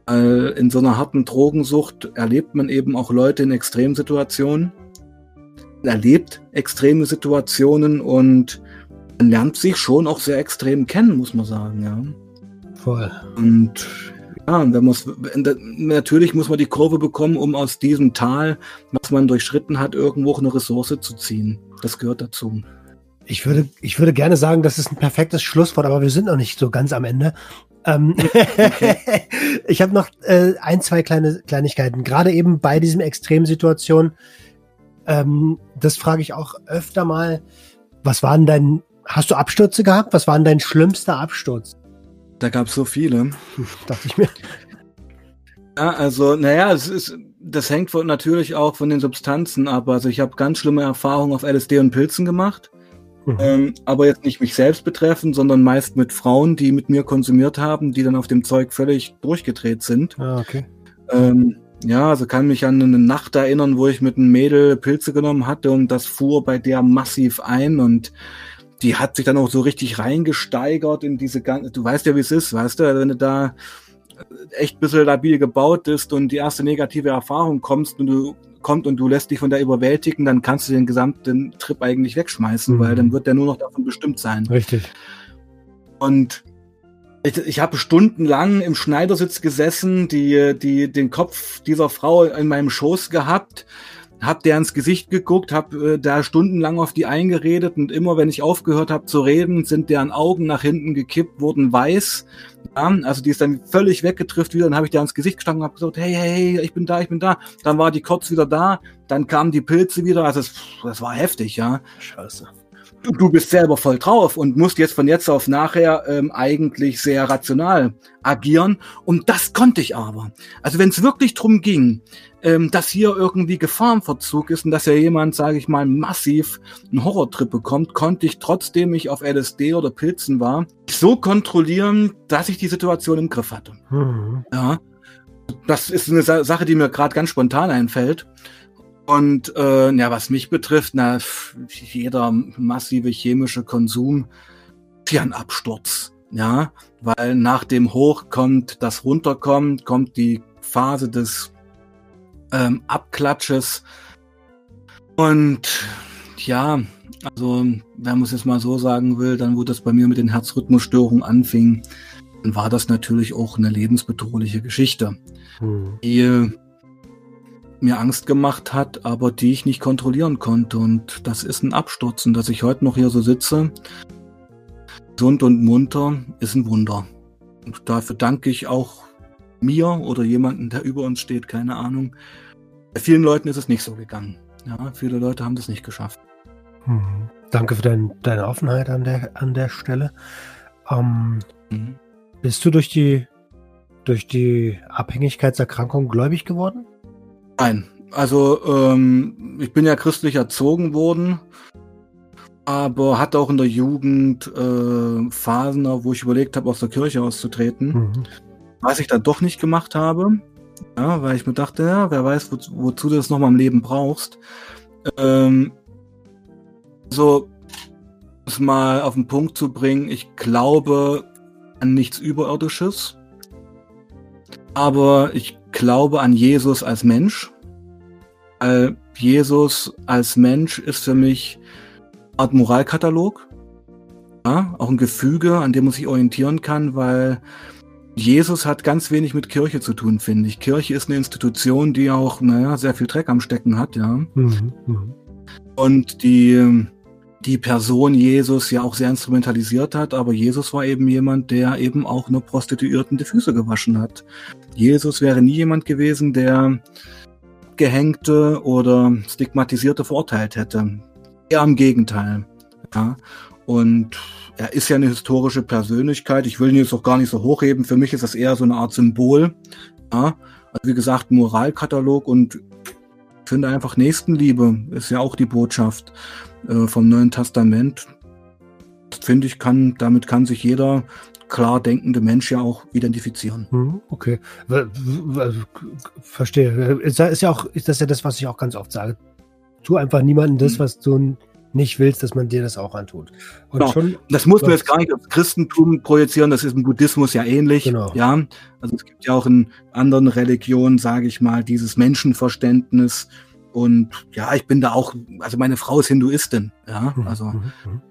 in so einer harten Drogensucht erlebt man eben auch Leute in Extremsituationen, erlebt extreme Situationen und man lernt sich schon auch sehr extrem kennen, muss man sagen, ja. Voll. Und ja, und wenn man's, natürlich muss man die Kurve bekommen, um aus diesem Tal, was man durchschritten hat, irgendwo eine Ressource zu ziehen. Das gehört dazu. Ich würde, ich würde gerne sagen, das ist ein perfektes Schlusswort, aber wir sind noch nicht so ganz am Ende. Ähm ich habe noch äh, ein, zwei kleine Kleinigkeiten. Gerade eben bei diesem Extremsituation, ähm, das frage ich auch öfter mal. Was waren dein, hast du Abstürze gehabt? Was war denn dein schlimmster Absturz? Da gab es so viele. Dachte ich mir. Ja, also, naja, es ist, das hängt natürlich auch von den Substanzen ab. Also ich habe ganz schlimme Erfahrungen auf LSD und Pilzen gemacht. Mhm. Ähm, aber jetzt nicht mich selbst betreffen, sondern meist mit Frauen, die mit mir konsumiert haben, die dann auf dem Zeug völlig durchgedreht sind. Ah, okay. Ähm, Ja, also kann mich an eine Nacht erinnern, wo ich mit einem Mädel Pilze genommen hatte und das fuhr bei der massiv ein und die hat sich dann auch so richtig reingesteigert in diese ganze, du weißt ja, wie es ist, weißt du, wenn du da echt ein bisschen labil gebaut ist und die erste negative Erfahrung kommst und du kommt und du lässt dich von der überwältigen, dann kannst du den gesamten Trip eigentlich wegschmeißen, mhm. weil dann wird der nur noch davon bestimmt sein. Richtig. Und ich, ich habe stundenlang im Schneidersitz gesessen, die, die, den Kopf dieser Frau in meinem Schoß gehabt, hab der ins Gesicht geguckt, hab äh, da stundenlang auf die eingeredet und immer wenn ich aufgehört habe zu reden, sind deren Augen nach hinten gekippt, wurden weiß. Ja, also die ist dann völlig weggetrifft wieder, dann habe ich der ins Gesicht gestanden und habe gesagt, hey, hey, hey, ich bin da, ich bin da. Dann war die kurz wieder da, dann kamen die Pilze wieder, also das, das war heftig, ja. Scheiße du bist selber voll drauf und musst jetzt von jetzt auf nachher ähm, eigentlich sehr rational agieren. Und das konnte ich aber. Also wenn es wirklich drum ging, ähm, dass hier irgendwie Gefahr im Verzug ist und dass ja jemand, sage ich mal, massiv einen Horrortrip bekommt, konnte ich trotzdem ich auf LSD oder Pilzen war, so kontrollieren, dass ich die Situation im Griff hatte. Mhm. Ja. Das ist eine Sache, die mir gerade ganz spontan einfällt. Und äh, ja, was mich betrifft, na, jeder massive chemische Konsum ja ein Absturz. Ja, weil nach dem Hoch kommt das Runterkommen, kommt die Phase des ähm, Abklatsches. Und ja, also wenn man es jetzt mal so sagen will, dann wo das bei mir mit den Herzrhythmusstörungen anfing, dann war das natürlich auch eine lebensbedrohliche Geschichte. Hm. Die mir Angst gemacht hat, aber die ich nicht kontrollieren konnte. Und das ist ein Absturz. Und dass ich heute noch hier so sitze, gesund und munter, ist ein Wunder. Und dafür danke ich auch mir oder jemanden, der über uns steht, keine Ahnung. Bei vielen Leuten ist es nicht so gegangen. Ja, viele Leute haben das nicht geschafft. Mhm. Danke für dein, deine Offenheit an der, an der Stelle. Ähm, mhm. Bist du durch die, durch die Abhängigkeitserkrankung gläubig geworden? Nein, also ähm, ich bin ja christlich erzogen worden, aber hatte auch in der Jugend äh, Phasen, wo ich überlegt habe, aus der Kirche auszutreten. Mhm. Was ich dann doch nicht gemacht habe, ja, weil ich mir dachte, ja, wer weiß, wo, wozu du das nochmal im Leben brauchst. Ähm, so, es mal auf den Punkt zu bringen, ich glaube an nichts Überirdisches, aber ich glaube an Jesus als Mensch. Weil Jesus als Mensch ist für mich eine Art Moralkatalog. Ja, auch ein Gefüge, an dem man sich orientieren kann, weil Jesus hat ganz wenig mit Kirche zu tun, finde ich. Kirche ist eine Institution, die auch, naja, sehr viel Dreck am Stecken hat, ja. Mhm, mh. Und die, die Person Jesus ja auch sehr instrumentalisiert hat, aber Jesus war eben jemand, der eben auch nur Prostituierten die Füße gewaschen hat. Jesus wäre nie jemand gewesen, der Gehängte oder Stigmatisierte verurteilt hätte. Eher im Gegenteil. Ja. Und er ist ja eine historische Persönlichkeit. Ich will ihn jetzt auch gar nicht so hochheben. Für mich ist das eher so eine Art Symbol. Ja. Also wie gesagt, Moralkatalog und finde einfach Nächstenliebe ist ja auch die Botschaft äh, vom Neuen Testament. Finde ich, kann, damit kann sich jeder klar denkende Mensch ja auch identifizieren. Hm, okay, verstehe. Ist ja auch, ist das ja das, was ich auch ganz oft sage. Tu einfach niemandem das, hm. was du nicht willst, dass man dir das auch antut. Und genau. schon, das muss man jetzt gar nicht aufs Christentum projizieren, das ist im Buddhismus ja ähnlich. Genau. Ja, also es gibt ja auch in anderen Religionen, sage ich mal, dieses Menschenverständnis. Und ja, ich bin da auch, also meine Frau ist Hinduistin, ja, mhm, also mhm. mhm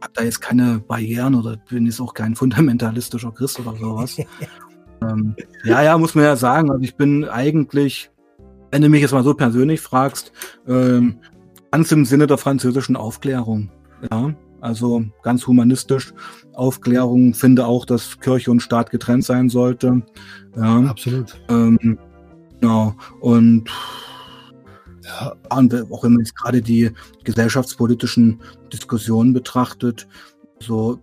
habe da jetzt keine Barrieren oder bin jetzt auch kein fundamentalistischer Christ oder sowas. ähm, ja, ja, muss man ja sagen. Also ich bin eigentlich, wenn du mich jetzt mal so persönlich fragst, ähm, ganz im Sinne der französischen Aufklärung. Ja, also ganz humanistisch. Aufklärung finde auch, dass Kirche und Staat getrennt sein sollte. Ja, absolut. Ähm, genau. Und ja, und auch wenn man jetzt gerade die gesellschaftspolitischen Diskussionen betrachtet, so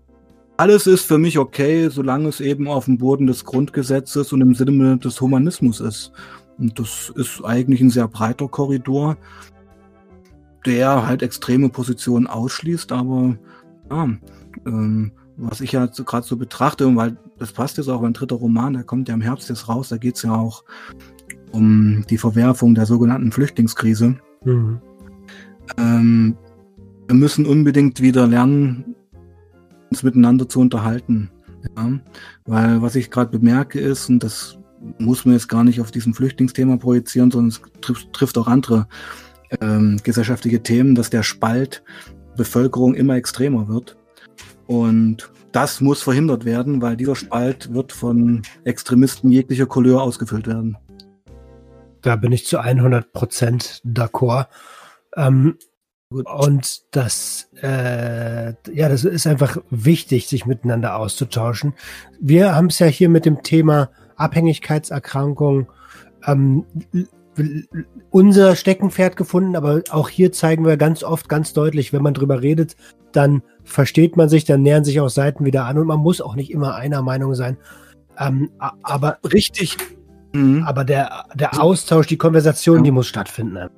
alles ist für mich okay, solange es eben auf dem Boden des Grundgesetzes und im Sinne des Humanismus ist. Und das ist eigentlich ein sehr breiter Korridor, der halt extreme Positionen ausschließt, aber ja, ähm, was ich ja gerade so betrachte, weil das passt jetzt auch, mein dritter Roman, der kommt ja im Herbst jetzt raus, da geht es ja auch um die Verwerfung der sogenannten Flüchtlingskrise. Mhm. Ähm, wir müssen unbedingt wieder lernen, uns miteinander zu unterhalten. Ja? Weil was ich gerade bemerke ist, und das muss man jetzt gar nicht auf diesem Flüchtlingsthema projizieren, sondern es trifft, trifft auch andere ähm, gesellschaftliche Themen, dass der Spalt Bevölkerung immer extremer wird. Und das muss verhindert werden, weil dieser Spalt wird von Extremisten jeglicher Couleur ausgefüllt werden. Da bin ich zu 100 Prozent d'accord. Ähm, und das, äh, ja, das ist einfach wichtig, sich miteinander auszutauschen. Wir haben es ja hier mit dem Thema Abhängigkeitserkrankung ähm, unser Steckenpferd gefunden, aber auch hier zeigen wir ganz oft ganz deutlich, wenn man drüber redet, dann versteht man sich, dann nähern sich auch Seiten wieder an und man muss auch nicht immer einer Meinung sein. Ähm, aber richtig, mhm. aber der, der Austausch, die Konversation, ja. die muss stattfinden.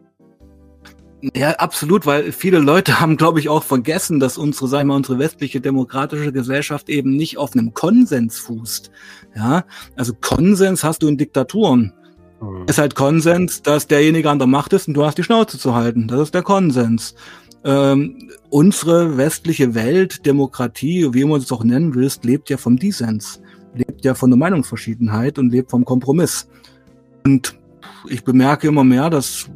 Ja, absolut, weil viele Leute haben, glaube ich, auch vergessen, dass unsere, sagen wir, unsere westliche demokratische Gesellschaft eben nicht auf einem Konsens fußt. Ja, also Konsens hast du in Diktaturen. Mhm. ist halt Konsens, dass derjenige an der Macht ist und du hast die Schnauze zu halten. Das ist der Konsens. Ähm, unsere westliche Welt, Demokratie, wie man es auch nennen willst, lebt ja vom Dissens, lebt ja von der Meinungsverschiedenheit und lebt vom Kompromiss. Und ich bemerke immer mehr, dass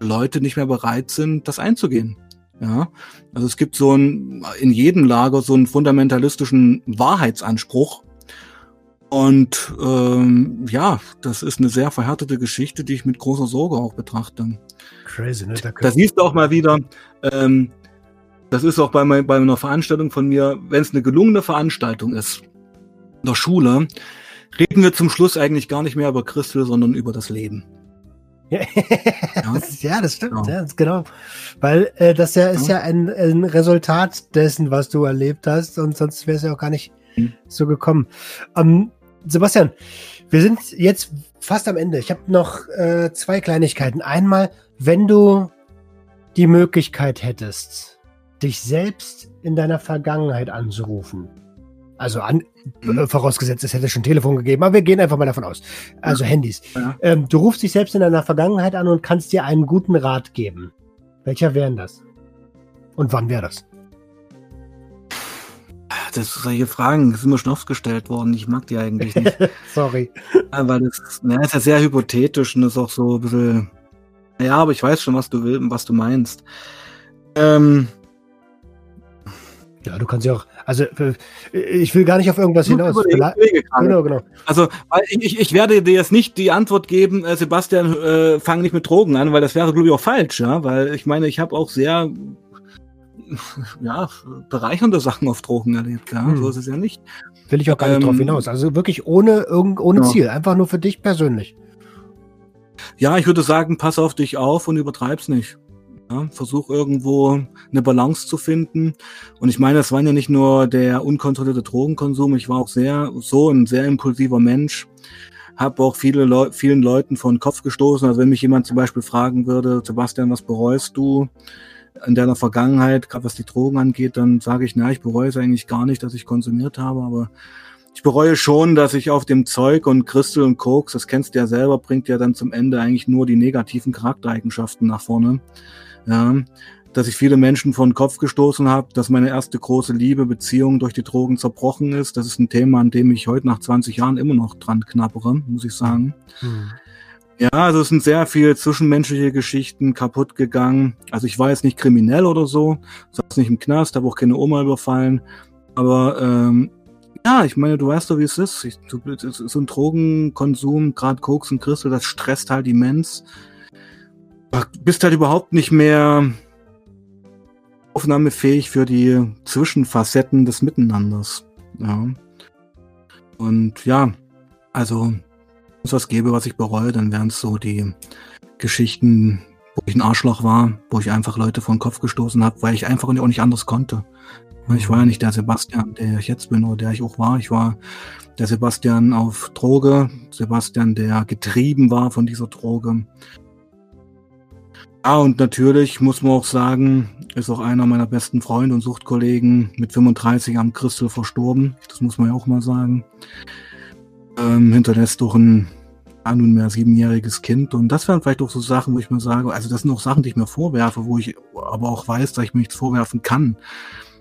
Leute nicht mehr bereit sind, das einzugehen. Ja, also es gibt so ein, in jedem Lager so einen fundamentalistischen Wahrheitsanspruch, und ähm, ja, das ist eine sehr verhärtete Geschichte, die ich mit großer Sorge auch betrachte. Crazy, ne? Da, da siehst du auch mal wieder, ähm, das ist auch bei, mein, bei einer Veranstaltung von mir, wenn es eine gelungene Veranstaltung ist, der Schule, reden wir zum Schluss eigentlich gar nicht mehr über Christus, sondern über das Leben. ja. ja, das stimmt, genau. Ja, das genau. Weil äh, das ja ist ja, ja ein, ein, Resultat dessen, was du erlebt hast, und sonst wäre es ja auch gar nicht hm. so gekommen. Ähm, Sebastian, wir sind jetzt fast am Ende. Ich habe noch äh, zwei Kleinigkeiten. Einmal, wenn du die Möglichkeit hättest, dich selbst in deiner Vergangenheit anzurufen. Also an, mhm. äh, vorausgesetzt, es hätte schon Telefon gegeben, aber wir gehen einfach mal davon aus. Also ja. Handys. Ja. Ähm, du rufst dich selbst in deiner Vergangenheit an und kannst dir einen guten Rat geben. Welcher wäre das? Und wann wäre das? das solche Fragen sind mir schon oft gestellt worden. Ich mag die eigentlich nicht. Sorry. Aber das na, ist ja sehr hypothetisch und ist auch so ein bisschen. Ja, aber ich weiß schon, was du willst und was du meinst. Ähm, ja, du kannst ja auch, also äh, ich will gar nicht auf irgendwas hinaus. Genau, genau. Also ich, ich werde dir jetzt nicht die Antwort geben, äh, Sebastian, äh, fang nicht mit Drogen an, weil das wäre, glaube ich, auch falsch, ja. Weil ich meine, ich habe auch sehr ja, bereichernde Sachen auf Drogen erlebt. Ja, hm. so ist es ja nicht. Will ich auch gar nicht ähm, drauf hinaus. Also wirklich ohne, irgend, ohne ja. Ziel. Einfach nur für dich persönlich. Ja, ich würde sagen, pass auf dich auf und übertreib's nicht. Ja, versuch irgendwo eine Balance zu finden. Und ich meine, das war ja nicht nur der unkontrollierte Drogenkonsum. Ich war auch sehr, so ein sehr impulsiver Mensch. Habe auch viele Leu vielen Leuten vor den Kopf gestoßen. Also wenn mich jemand zum Beispiel fragen würde, Sebastian, was bereust du? in deiner Vergangenheit, gerade was die Drogen angeht, dann sage ich, na, ich bereue es eigentlich gar nicht, dass ich konsumiert habe, aber ich bereue schon, dass ich auf dem Zeug und Crystal und Koks, das kennst du ja selber, bringt ja dann zum Ende eigentlich nur die negativen Charaktereigenschaften nach vorne. Ja, dass ich viele Menschen vor den Kopf gestoßen habe, dass meine erste große Liebe, Beziehung durch die Drogen zerbrochen ist. Das ist ein Thema, an dem ich heute nach 20 Jahren immer noch dran knappere, muss ich sagen. Mhm. Ja, also es sind sehr viele zwischenmenschliche Geschichten kaputt gegangen. Also ich war jetzt nicht kriminell oder so, saß nicht im Knast, habe auch keine Oma überfallen. Aber ähm, ja, ich meine, du weißt doch, wie es ist. Ich, du, so ein Drogenkonsum, gerade Koks und Crystal, das stresst halt immens. Bist halt überhaupt nicht mehr aufnahmefähig für die Zwischenfacetten des Miteinanders. Ja. Und ja, also es was gäbe, was ich bereue, dann wären es so die Geschichten, wo ich ein Arschloch war, wo ich einfach Leute vor den Kopf gestoßen habe, weil ich einfach auch nicht anders konnte. Ich war ja nicht der Sebastian, der ich jetzt bin oder der ich auch war. Ich war der Sebastian auf Droge, Sebastian, der getrieben war von dieser Droge. Ja, und natürlich muss man auch sagen, ist auch einer meiner besten Freunde und Suchtkollegen mit 35 am Christel verstorben. Das muss man ja auch mal sagen. Ähm, hinterlässt doch ein nunmehr siebenjähriges Kind. Und das wären vielleicht auch so Sachen, wo ich mir sage, also das sind auch Sachen, die ich mir vorwerfe, wo ich aber auch weiß, dass ich mir nichts vorwerfen kann.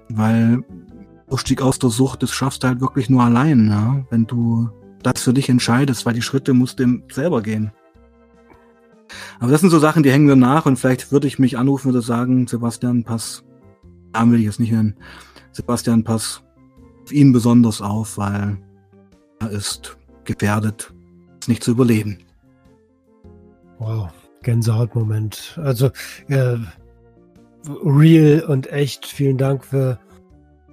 Weil Ausstieg aus der Sucht, das schaffst du halt wirklich nur allein, ja? wenn du das für dich entscheidest, weil die Schritte musst du selber gehen. Aber das sind so Sachen, die hängen mir nach und vielleicht würde ich mich anrufen oder sagen, Sebastian, pass, Namen will ich jetzt nicht nennen, Sebastian, pass auf ihn besonders auf, weil er ist gefährdet, es nicht zu überleben. Wow, Gänsehautmoment. Also äh, real und echt. Vielen Dank für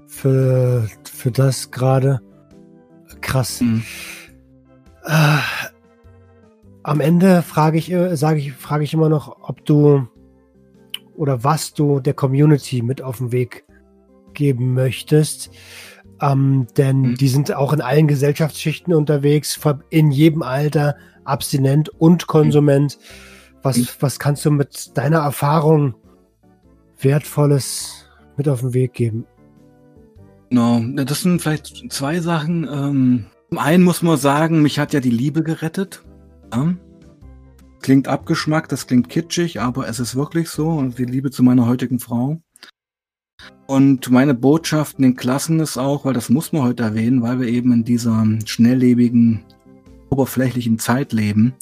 für für das gerade. Krass. Mhm. Äh, am Ende frage ich, äh, sage ich, frage ich immer noch, ob du oder was du der Community mit auf den Weg geben möchtest. Ähm, denn mhm. die sind auch in allen Gesellschaftsschichten unterwegs, in jedem Alter, abstinent und Konsument. Was, mhm. was kannst du mit deiner Erfahrung Wertvolles mit auf den Weg geben? Genau, das sind vielleicht zwei Sachen. Ähm, zum einen muss man sagen, mich hat ja die Liebe gerettet. Klingt abgeschmackt, das klingt kitschig, aber es ist wirklich so. Und die Liebe zu meiner heutigen Frau. Und meine Botschaft in den Klassen ist auch, weil das muss man heute erwähnen, weil wir eben in dieser schnelllebigen, oberflächlichen Zeit leben.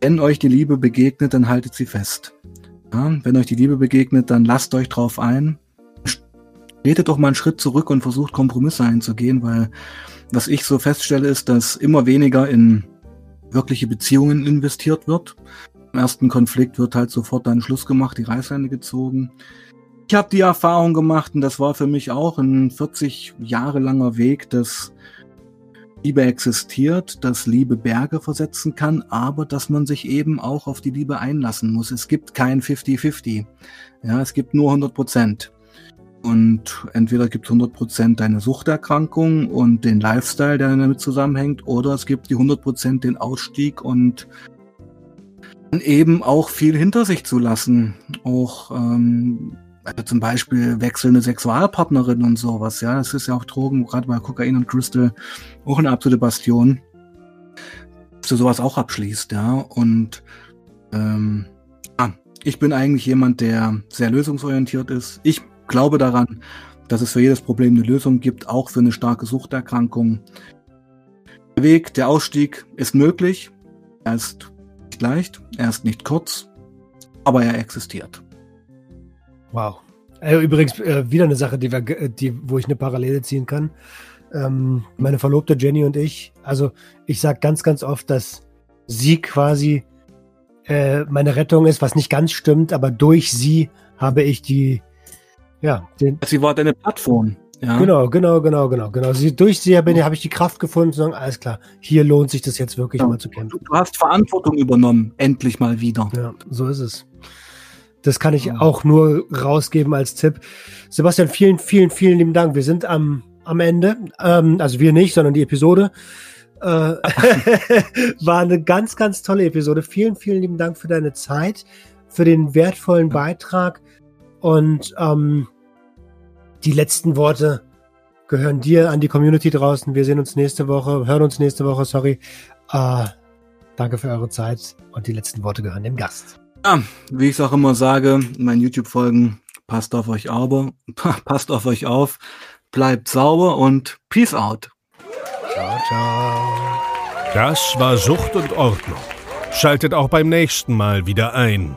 Wenn euch die Liebe begegnet, dann haltet sie fest. Ja, wenn euch die Liebe begegnet, dann lasst euch drauf ein. Tretet doch mal einen Schritt zurück und versucht Kompromisse einzugehen, weil was ich so feststelle, ist, dass immer weniger in wirkliche Beziehungen investiert wird. Im ersten Konflikt wird halt sofort dann Schluss gemacht, die Reißleine gezogen. Ich habe die Erfahrung gemacht, und das war für mich auch ein 40 Jahre langer Weg, dass Liebe existiert, dass Liebe Berge versetzen kann, aber dass man sich eben auch auf die Liebe einlassen muss. Es gibt kein 50-50. Ja, es gibt nur 100 Prozent. Und entweder gibt es 100 Prozent deine Suchterkrankung und den Lifestyle, der damit zusammenhängt, oder es gibt die 100 Prozent den Ausstieg und eben auch viel hinter sich zu lassen. Auch ähm, also zum Beispiel wechselnde Sexualpartnerin und sowas, ja. Das ist ja auch Drogen, gerade bei Kokain und Crystal, auch eine absolute Bastion. Dass du sowas auch abschließt, ja. Und ähm, ah, ich bin eigentlich jemand, der sehr lösungsorientiert ist. Ich glaube daran, dass es für jedes Problem eine Lösung gibt, auch für eine starke Suchterkrankung. Der Weg, der Ausstieg ist möglich. Er ist nicht leicht, er ist nicht kurz, aber er existiert. Wow. Also übrigens äh, wieder eine Sache, die wir, die, wo ich eine Parallele ziehen kann. Ähm, meine Verlobte Jenny und ich, also ich sage ganz, ganz oft, dass sie quasi äh, meine Rettung ist, was nicht ganz stimmt, aber durch sie habe ich die, ja. Sie war deine Plattform. Ja. Genau, genau, genau, genau, genau. Sie, durch sie habe ich die Kraft gefunden zu sagen, alles klar, hier lohnt sich das jetzt wirklich ja. mal zu kämpfen. Du hast Verantwortung übernommen, endlich mal wieder. Ja, so ist es. Das kann ich auch nur rausgeben als Tipp. Sebastian, vielen, vielen, vielen lieben Dank. Wir sind am, am Ende. Ähm, also wir nicht, sondern die Episode. Äh, war eine ganz, ganz tolle Episode. Vielen, vielen lieben Dank für deine Zeit, für den wertvollen Beitrag. Und ähm, die letzten Worte gehören dir an die Community draußen. Wir sehen uns nächste Woche, hören uns nächste Woche, sorry. Äh, danke für eure Zeit und die letzten Worte gehören dem Gast. Ja, wie ich es auch immer sage, in meinen YouTube-Folgen, passt auf euch aber, passt auf euch auf, bleibt sauber und Peace out. Ciao, ciao. Das war Sucht und Ordnung. Schaltet auch beim nächsten Mal wieder ein.